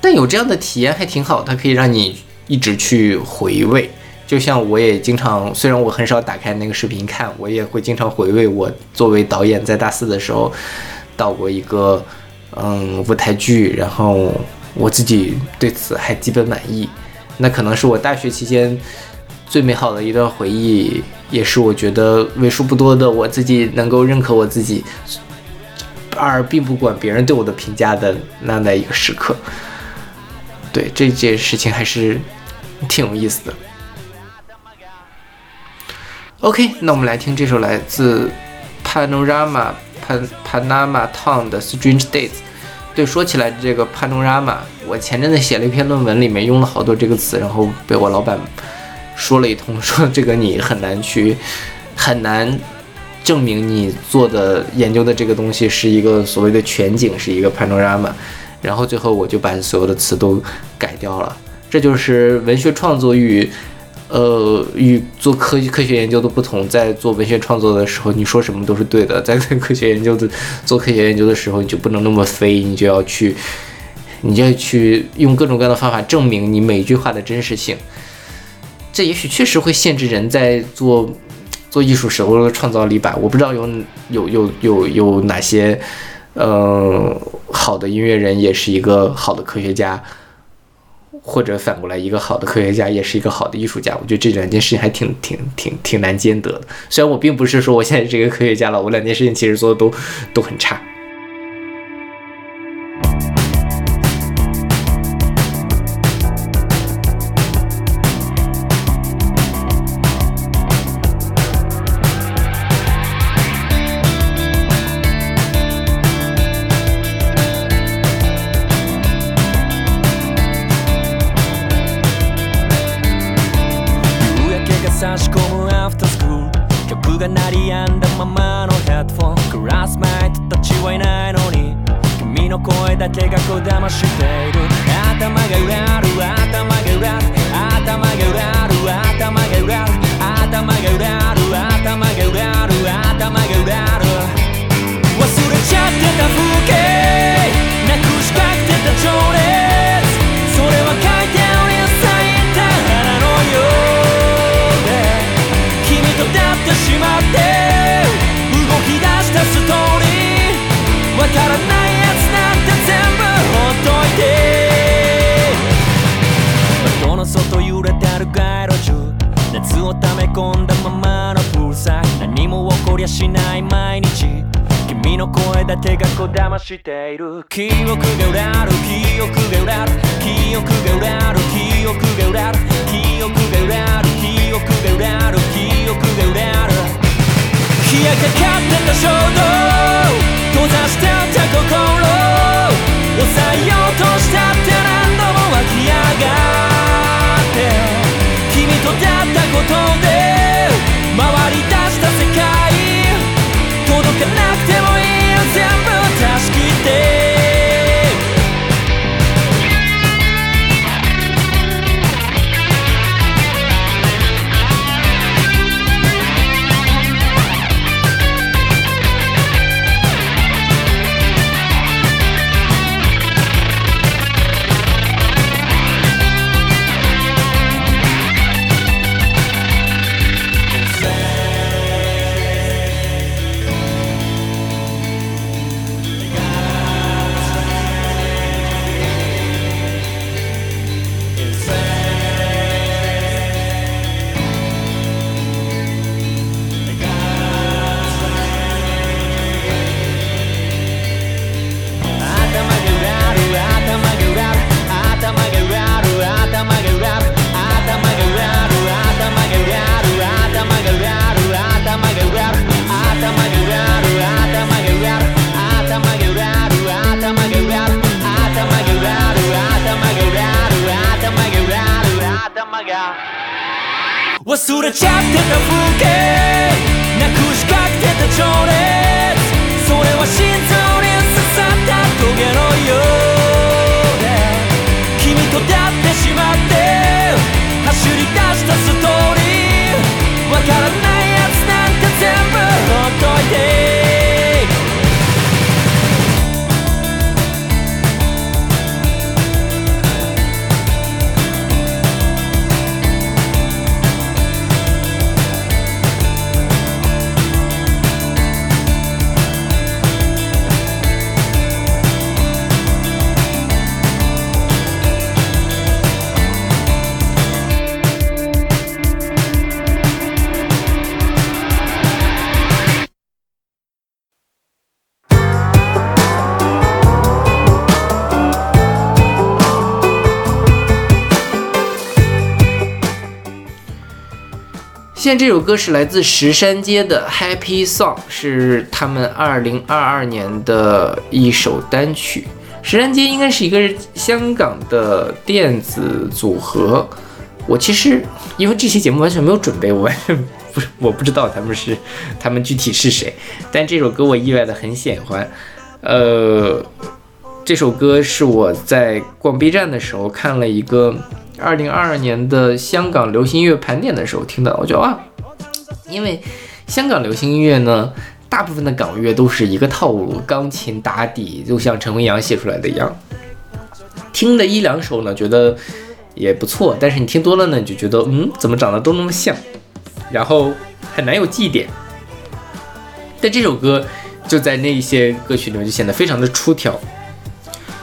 但有这样的体验还挺好，它可以让你一直去回味。就像我也经常，虽然我很少打开那个视频看，我也会经常回味我作为导演在大四的时候导过一个嗯舞台剧，然后。我自己对此还基本满意，那可能是我大学期间最美好的一段回忆，也是我觉得为数不多的我自己能够认可我自己，而并不管别人对我的评价的那样的一个时刻。对这件事情还是挺有意思的。OK，那我们来听这首来自 Panorama Pan Panama Town 的 Strange Days。对，说起来这个 panorama，我前阵子写了一篇论文，里面用了好多这个词，然后被我老板说了一通，说这个你很难去，很难证明你做的研究的这个东西是一个所谓的全景，是一个 panorama，然后最后我就把所有的词都改掉了。这就是文学创作与。呃，与做科科学研究的不同，在做文学创作的时候，你说什么都是对的；在做科学研究的做科学研究的时候，你就不能那么飞，你就要去，你就要去用各种各样的方法证明你每一句话的真实性。这也许确实会限制人在做做艺术时候的创造力吧。我不知道有有有有有哪些呃好的音乐人也是一个好的科学家。或者反过来，一个好的科学家也是一个好的艺术家。我觉得这两件事情还挺挺挺挺难兼得的。虽然我并不是说我现在是一个科学家了，我两件事情其实做的都都很差。している 込んだままのプール何も起こりゃしない毎日君の声だけがこだましている。記憶が裏ある記憶が裏ある記憶が裏ある記憶が裏ある記憶が裏ある記憶が裏ある記憶が裏ある冷やかかってた衝動閉ざしてた心抑えようとしたって何度も湧き上がって。君と出会ったことで现在这首歌是来自石山街的《Happy Song》，是他们二零二二年的一首单曲。石山街应该是一个香港的电子组合。我其实因为这期节目完全没有准备，我完全不我不知道他们是他们具体是谁。但这首歌我意外的很喜欢。呃，这首歌是我在逛 B 站的时候看了一个。二零二二年的香港流行音乐盘点的时候听到，我觉得哇，因为香港流行音乐呢，大部分的港乐都是一个套路，钢琴打底，就像陈辉阳写出来的一样。听的一两首呢，觉得也不错，但是你听多了呢，你就觉得嗯，怎么长得都那么像，然后很难有记忆点。但这首歌就在那些歌曲里面就显得非常的出挑。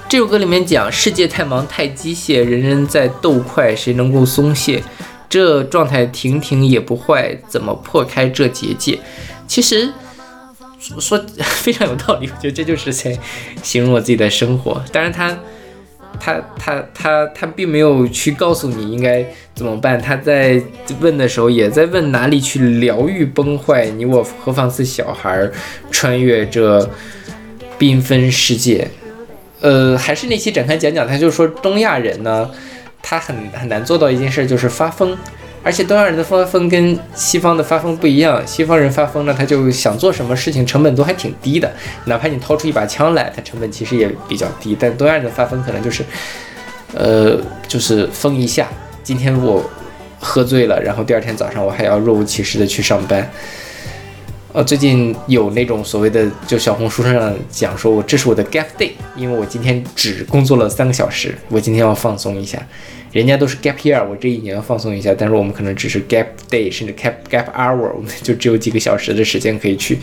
这首歌里面讲世界太忙太机械，人人在斗快，谁能够松懈？这状态停停也不坏，怎么破开这结界？其实说非常有道理，我觉得这就是在形容我自己的生活。当然，他他他他他并没有去告诉你应该怎么办。他在问的时候也在问哪里去疗愈崩坏？你我何妨似小孩穿越这缤纷世界？呃，还是那期展开讲讲，他就说东亚人呢，他很很难做到一件事，就是发疯，而且东亚人的发疯跟西方的发疯不一样。西方人发疯呢，他就想做什么事情，成本都还挺低的，哪怕你掏出一把枪来，他成本其实也比较低。但东亚人的发疯可能就是，呃，就是疯一下，今天我喝醉了，然后第二天早上我还要若无其事的去上班。呃，最近有那种所谓的，就小红书上讲说，我这是我的 gap day，因为我今天只工作了三个小时，我今天要放松一下。人家都是 gap year，我这一年要放松一下，但是我们可能只是 gap day，甚至 gap gap hour，我们就只有几个小时的时间可以去，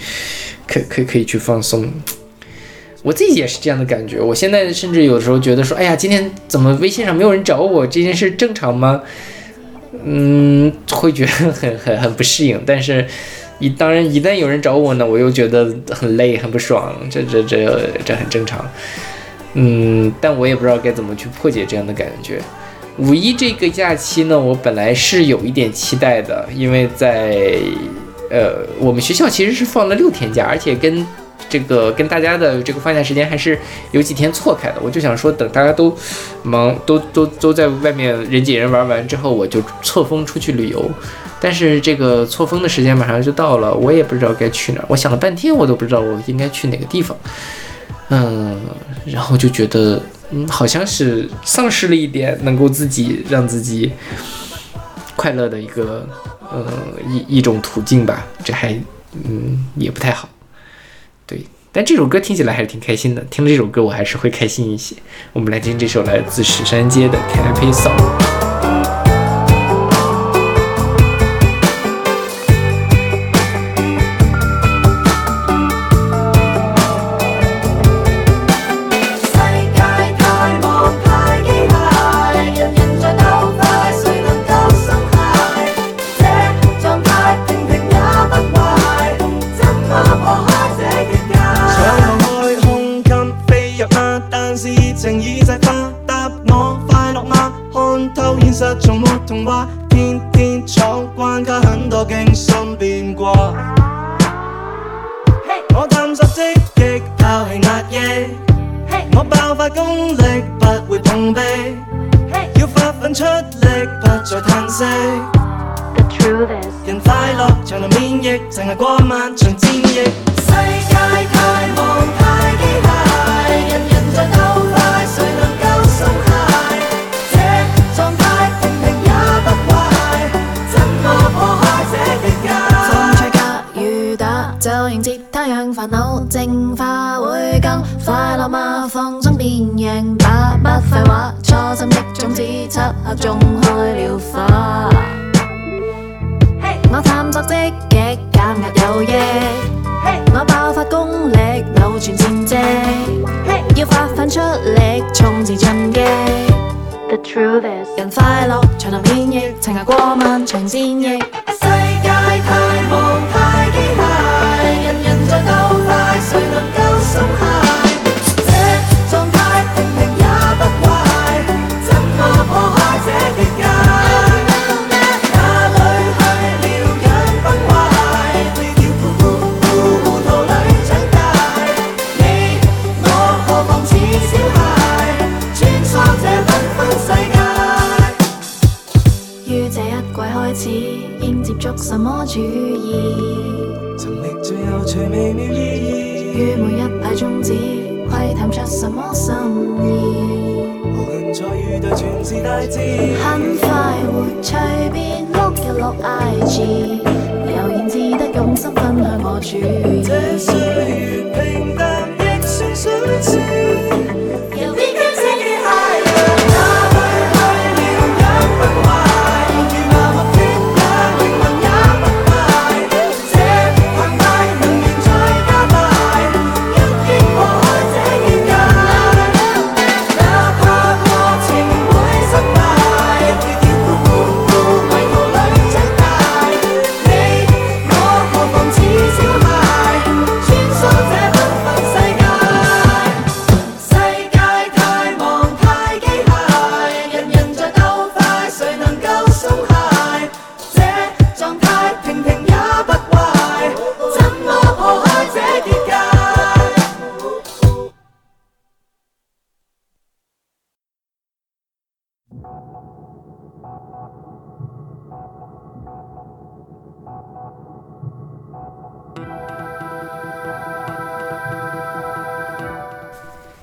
可可可以去放松。我自己也是这样的感觉，我现在甚至有的时候觉得说，哎呀，今天怎么微信上没有人找我，这件事正常吗？嗯，会觉得很很很不适应，但是。一当然，一旦有人找我呢，我又觉得很累，很不爽，这这这这很正常。嗯，但我也不知道该怎么去破解这样的感觉。五一这个假期呢，我本来是有一点期待的，因为在呃，我们学校其实是放了六天假，而且跟这个跟大家的这个放假时间还是有几天错开的。我就想说，等大家都忙，都都都在外面人挤人玩完之后，我就错峰出去旅游。但是这个错峰的时间马上就到了，我也不知道该去哪儿。我想了半天，我都不知道我应该去哪个地方。嗯，然后就觉得，嗯，好像是丧失了一点能够自己让自己快乐的一个，呃，一一种途径吧。这还，嗯，也不太好。但这首歌听起来还是挺开心的。听了这首歌，我还是会开心一些。我们来听这首来自石山街的《Happy Song》。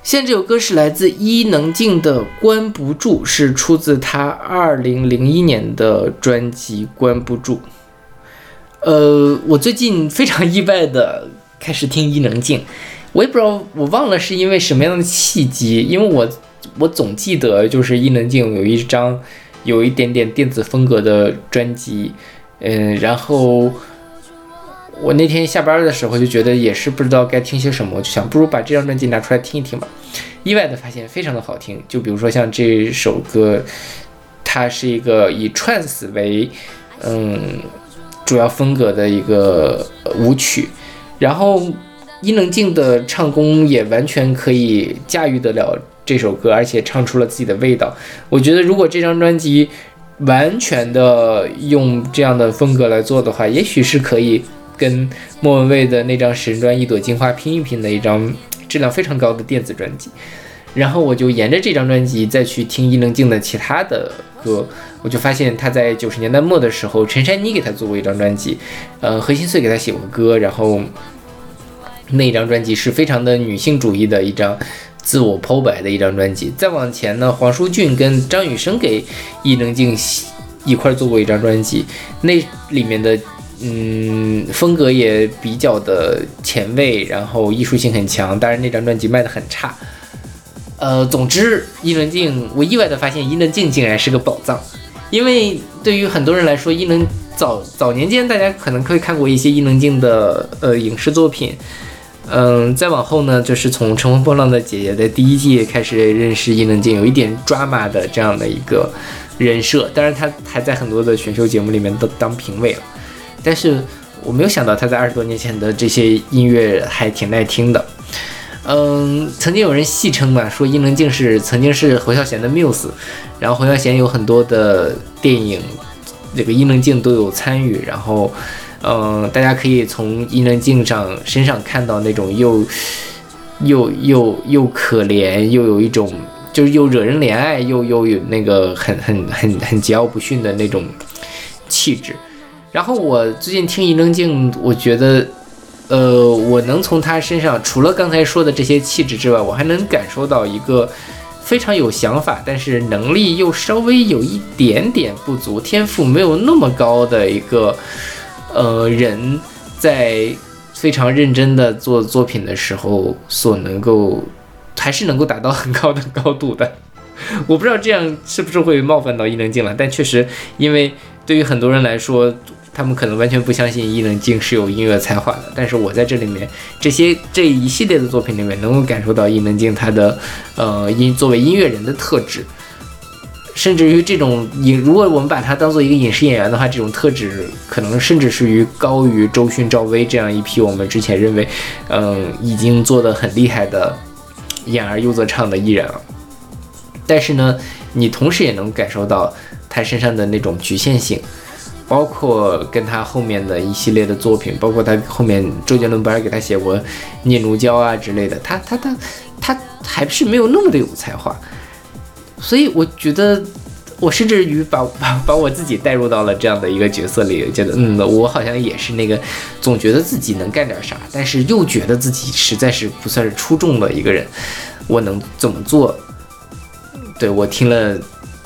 现在这首歌是来自伊能静的《关不住》，是出自她二零零一年的专辑《关不住》。呃，我最近非常意外的开始听伊能静，我也不知道我忘了是因为什么样的契机，因为我我总记得就是伊能静有一张有一点点电子风格的专辑，嗯，然后我那天下班的时候就觉得也是不知道该听些什么，我就想不如把这张专辑拿出来听一听吧。意外的发现非常的好听，就比如说像这首歌，它是一个以 trance 为嗯主要风格的一个舞曲，然后伊能静的唱功也完全可以驾驭得了这首歌，而且唱出了自己的味道。我觉得如果这张专辑完全的用这样的风格来做的话，也许是可以跟莫文蔚的那张《神专一朵金花》拼一拼的一张质量非常高的电子专辑。然后我就沿着这张专辑再去听伊能静的其他的歌，我就发现她在九十年代末的时候，陈珊妮给她做过一张专辑，呃，何心碎给她写过歌，然后那张专辑是非常的女性主义的一张自我剖白的一张专辑。再往前呢，黄舒骏跟张雨生给伊能静一块儿做过一张专辑，那里面的嗯风格也比较的前卫，然后艺术性很强，当然那张专辑卖的很差。呃，总之，伊能静，我意外的发现伊能静竟然是个宝藏，因为对于很多人来说，伊能早早年间大家可能会看过一些伊能静的呃影视作品，嗯，再往后呢，就是从《乘风破浪的姐姐》的第一季开始认识伊能静，有一点 drama 的这样的一个人设，当然她还在很多的选秀节目里面都当评委了，但是我没有想到他在二十多年前的这些音乐还挺耐听的。嗯，曾经有人戏称嘛，说伊能静是曾经是侯孝贤的 muse，然后侯孝贤有很多的电影，这个伊能静都有参与，然后，嗯，大家可以从伊能静上身上看到那种又又又又可怜，又有一种就是又惹人怜爱，又又有那个很很很很桀骜不驯的那种气质。然后我最近听伊能静，我觉得，呃，我能从她身上，除了刚才说的这些气质之外，我还能感受到一个非常有想法，但是能力又稍微有一点点不足，天赋没有那么高的一个呃人，在非常认真的做作品的时候，所能够还是能够达到很高的高度的。我不知道这样是不是会冒犯到伊能静了，但确实，因为对于很多人来说，他们可能完全不相信伊能静是有音乐才华的。但是我在这里面这些这一系列的作品里面，能够感受到伊能静她的呃音作为音乐人的特质，甚至于这种影，如果我们把她当做一个影视演员的话，这种特质可能甚至是于高于周迅、赵薇这样一批我们之前认为嗯已经做得很厉害的演而优则唱的艺人了。但是呢，你同时也能感受到他身上的那种局限性，包括跟他后面的一系列的作品，包括他后面周杰伦不是给他写过《念奴娇》啊之类的，他他他他还是没有那么的有才华，所以我觉得我甚至于把把把我自己带入到了这样的一个角色里，觉得嗯，我好像也是那个总觉得自己能干点啥，但是又觉得自己实在是不算是出众的一个人，我能怎么做？对我听了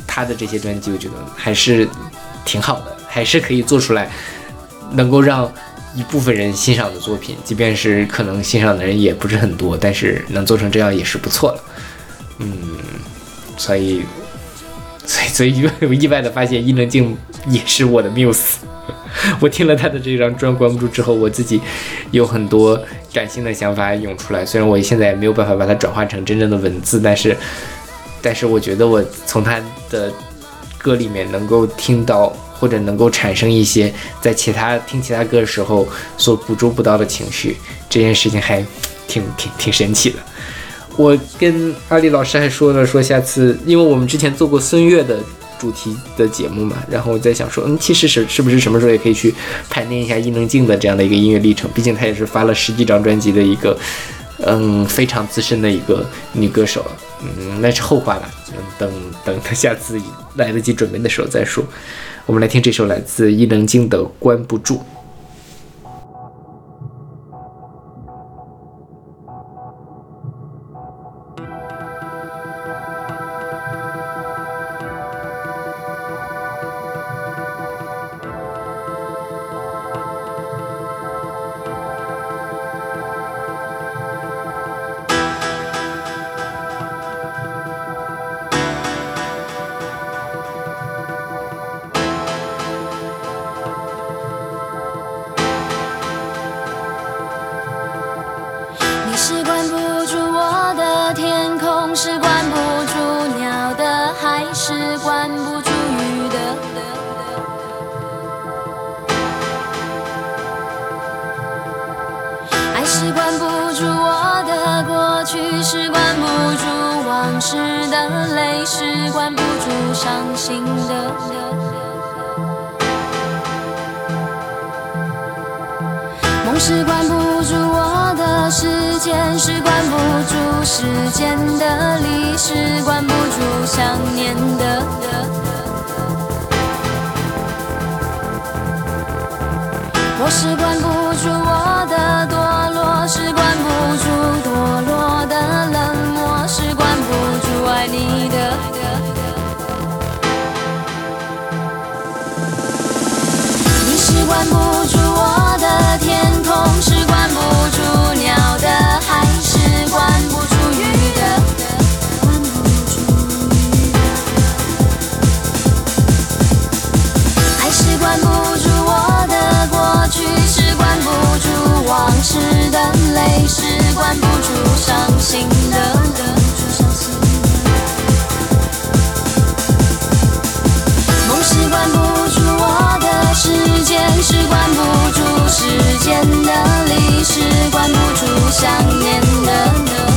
他的这些专辑，我觉得还是挺好的，还是可以做出来能够让一部分人欣赏的作品，即便是可能欣赏的人也不是很多，但是能做成这样也是不错了。嗯，所以，所以，所以就意外的发现伊能静也是我的缪斯。我听了他的这张专《关不住》之后，我自己有很多感性的想法涌出来。虽然我现在也没有办法把它转化成真正的文字，但是。但是我觉得我从他的歌里面能够听到，或者能够产生一些在其他听其他歌的时候所捕捉不到的情绪，这件事情还挺挺挺神奇的。我跟阿丽老师还说了，说下次，因为我们之前做过孙悦的主题的节目嘛，然后我在想说，嗯，其实是是不是什么时候也可以去盘点一下伊能静的这样的一个音乐历程？毕竟她也是发了十几张专辑的一个。嗯，非常资深的一个女歌手了，嗯，那是后话了，嗯，等等她下次来得及准备的时候再说。我们来听这首来自伊能静的《关不住》。间的历史关不住想念的。我是关不的泪，是关不住伤心的。梦是关不住我的时间，是关不住时间的离，是关不住想念的。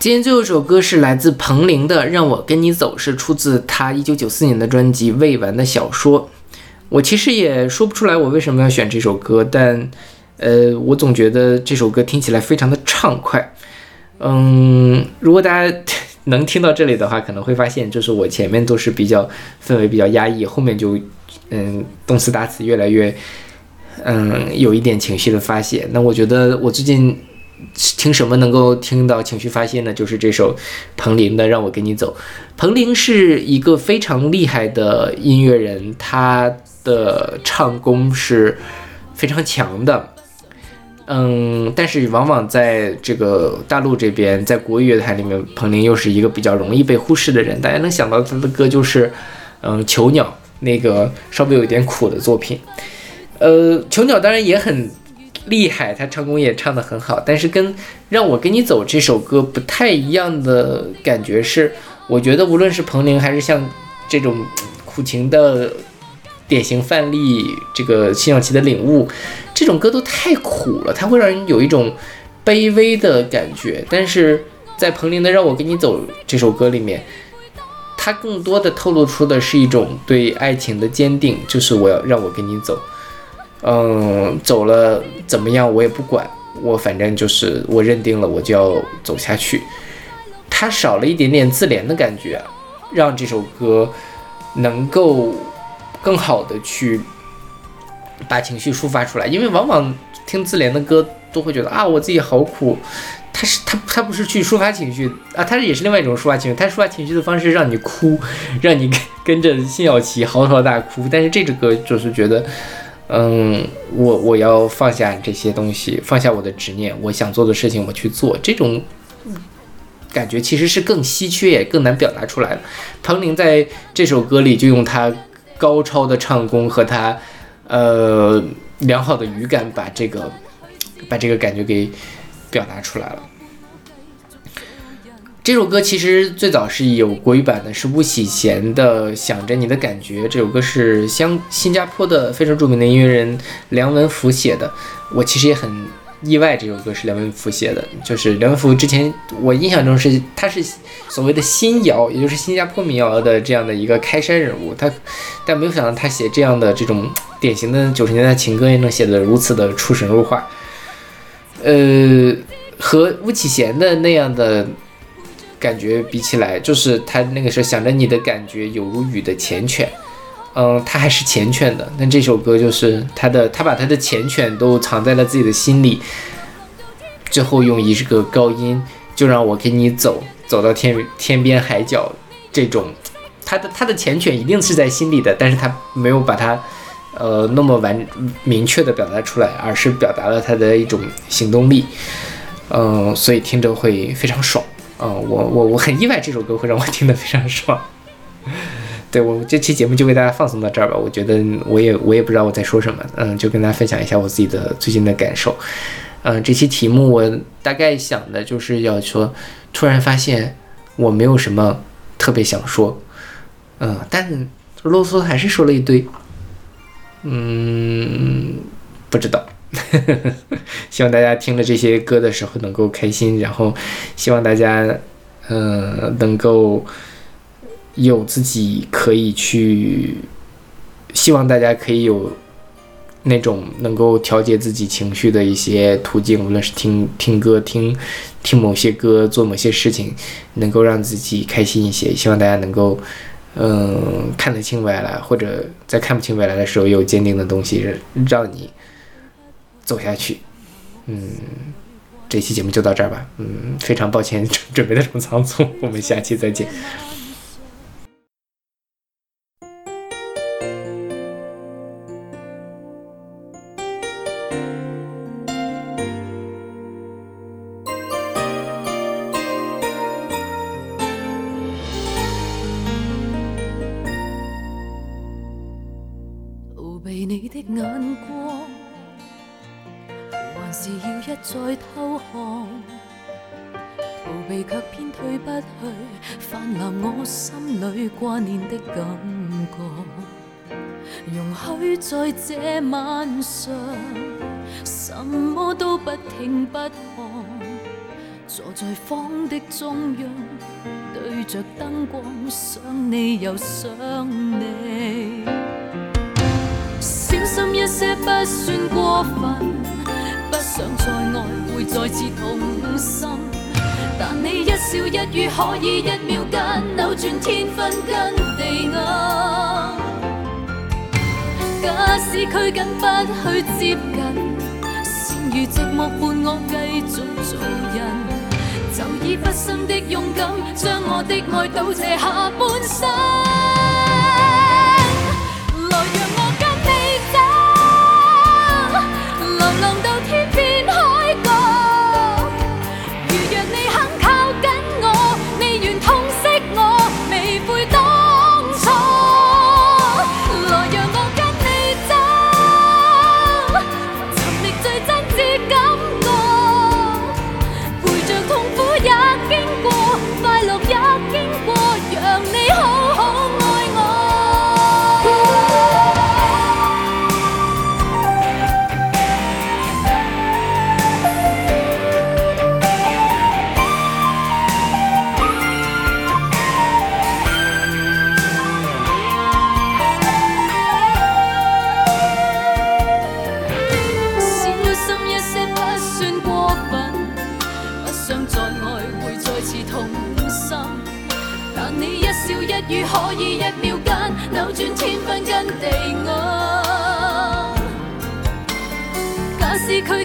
今天最后一首歌是来自彭羚的《让我跟你走》，是出自他一九九四年的专辑《未完的小说》。我其实也说不出来我为什么要选这首歌，但呃，我总觉得这首歌听起来非常的畅快。嗯，如果大家能听到这里的话，可能会发现，就是我前面都是比较氛围比较压抑，后面就嗯动词打词越来越嗯有一点情绪的发泄。那我觉得我最近听什么能够听到情绪发泄呢？就是这首彭羚的《让我跟你走》。彭羚是一个非常厉害的音乐人，他的唱功是非常强的。嗯，但是往往在这个大陆这边，在国语乐坛里面，彭羚又是一个比较容易被忽视的人。大家能想到他的歌就是，嗯，《囚鸟》那个稍微有一点苦的作品。呃，《囚鸟》当然也很厉害，他唱功也唱得很好，但是跟《让我跟你走》这首歌不太一样的感觉是，我觉得无论是彭羚还是像这种苦情的典型范例，这个辛晓琪的《领悟》，这种歌都太苦了，它会让人有一种卑微的感觉。但是在彭羚的《让我跟你走》这首歌里面，它更多的透露出的是一种对爱情的坚定，就是我要让我跟你走。嗯，走了怎么样我也不管，我反正就是我认定了，我就要走下去。它少了一点点自怜的感觉，让这首歌能够更好的去把情绪抒发出来，因为往往听自怜的歌都会觉得啊，我自己好苦。他是他他不是去抒发情绪啊，他也是另外一种抒发情绪。他抒发情绪的方式让你哭，让你跟跟着辛晓琪嚎啕大哭。但是这首歌就是觉得，嗯，我我要放下这些东西，放下我的执念，我想做的事情我去做。这种感觉其实是更稀缺也更难表达出来的。彭羚在这首歌里就用他高超的唱功和他呃良好的语感，把这个把这个感觉给表达出来了。这首歌其实最早是有国语版的，是巫启贤的《想着你的感觉》。这首歌是香新加坡的非常著名的音乐人梁文福写的。我其实也很意外，这首歌是梁文福写的。就是梁文福之前我印象中是他是所谓的新谣，也就是新加坡民谣的这样的一个开山人物。他但没有想到他写这样的这种典型的九十年代情歌也能写得如此的出神入化。呃，和巫启贤的那样的。感觉比起来，就是他那个时候想着你的感觉有如雨的缱绻，嗯，他还是缱绻的。但这首歌就是他的，他把他的缱绻都藏在了自己的心里，最后用一个高音，就让我跟你走，走到天天边海角。这种他的他的缱绻一定是在心里的，但是他没有把它呃那么完明确的表达出来，而是表达了他的一种行动力，嗯，所以听着会非常爽。嗯，我我我很意外，这首歌会让我听得非常爽。对我这期节目就为大家放送到这儿吧。我觉得我也我也不知道我在说什么，嗯，就跟大家分享一下我自己的最近的感受。嗯，这期题目我大概想的就是要说，突然发现我没有什么特别想说，嗯，但啰嗦还是说了一堆，嗯，不知道。希望大家听了这些歌的时候能够开心，然后希望大家，呃，能够有自己可以去，希望大家可以有那种能够调节自己情绪的一些途径，无论是听听歌、听听某些歌、做某些事情，能够让自己开心一些。希望大家能够，嗯，看得清未来，或者在看不清未来的时候，有坚定的东西让你。走下去，嗯，这期节目就到这儿吧，嗯，非常抱歉准备的这么仓促，我们下期再见。許在這晚上，什麼都不听不看，坐在房的中央，對着燈光，想你又想你。小心一些不算過分，不想再愛會再次痛心。但你一笑一語可以一秒間扭轉天昏跟地暗。假使拘谨不去接近，善如寂寞伴我继续做人，就以不生的勇敢，将我的爱倒借下半生。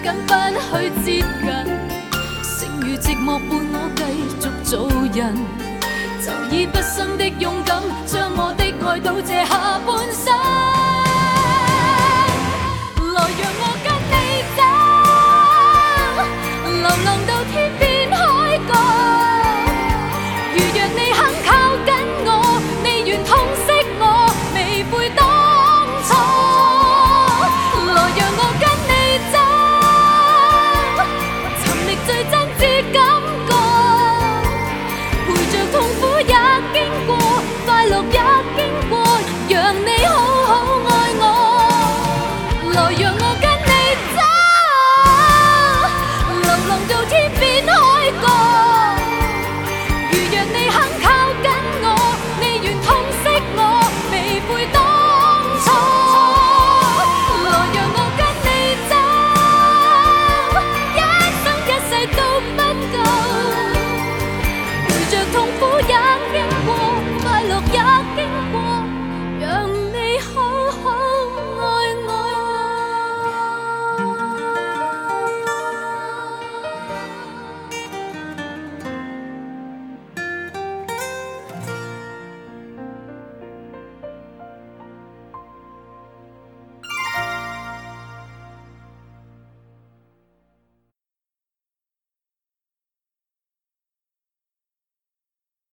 紧不去接近，剩余寂寞伴我继续做人。就以毕生的勇敢，将我的爱赌这下半生。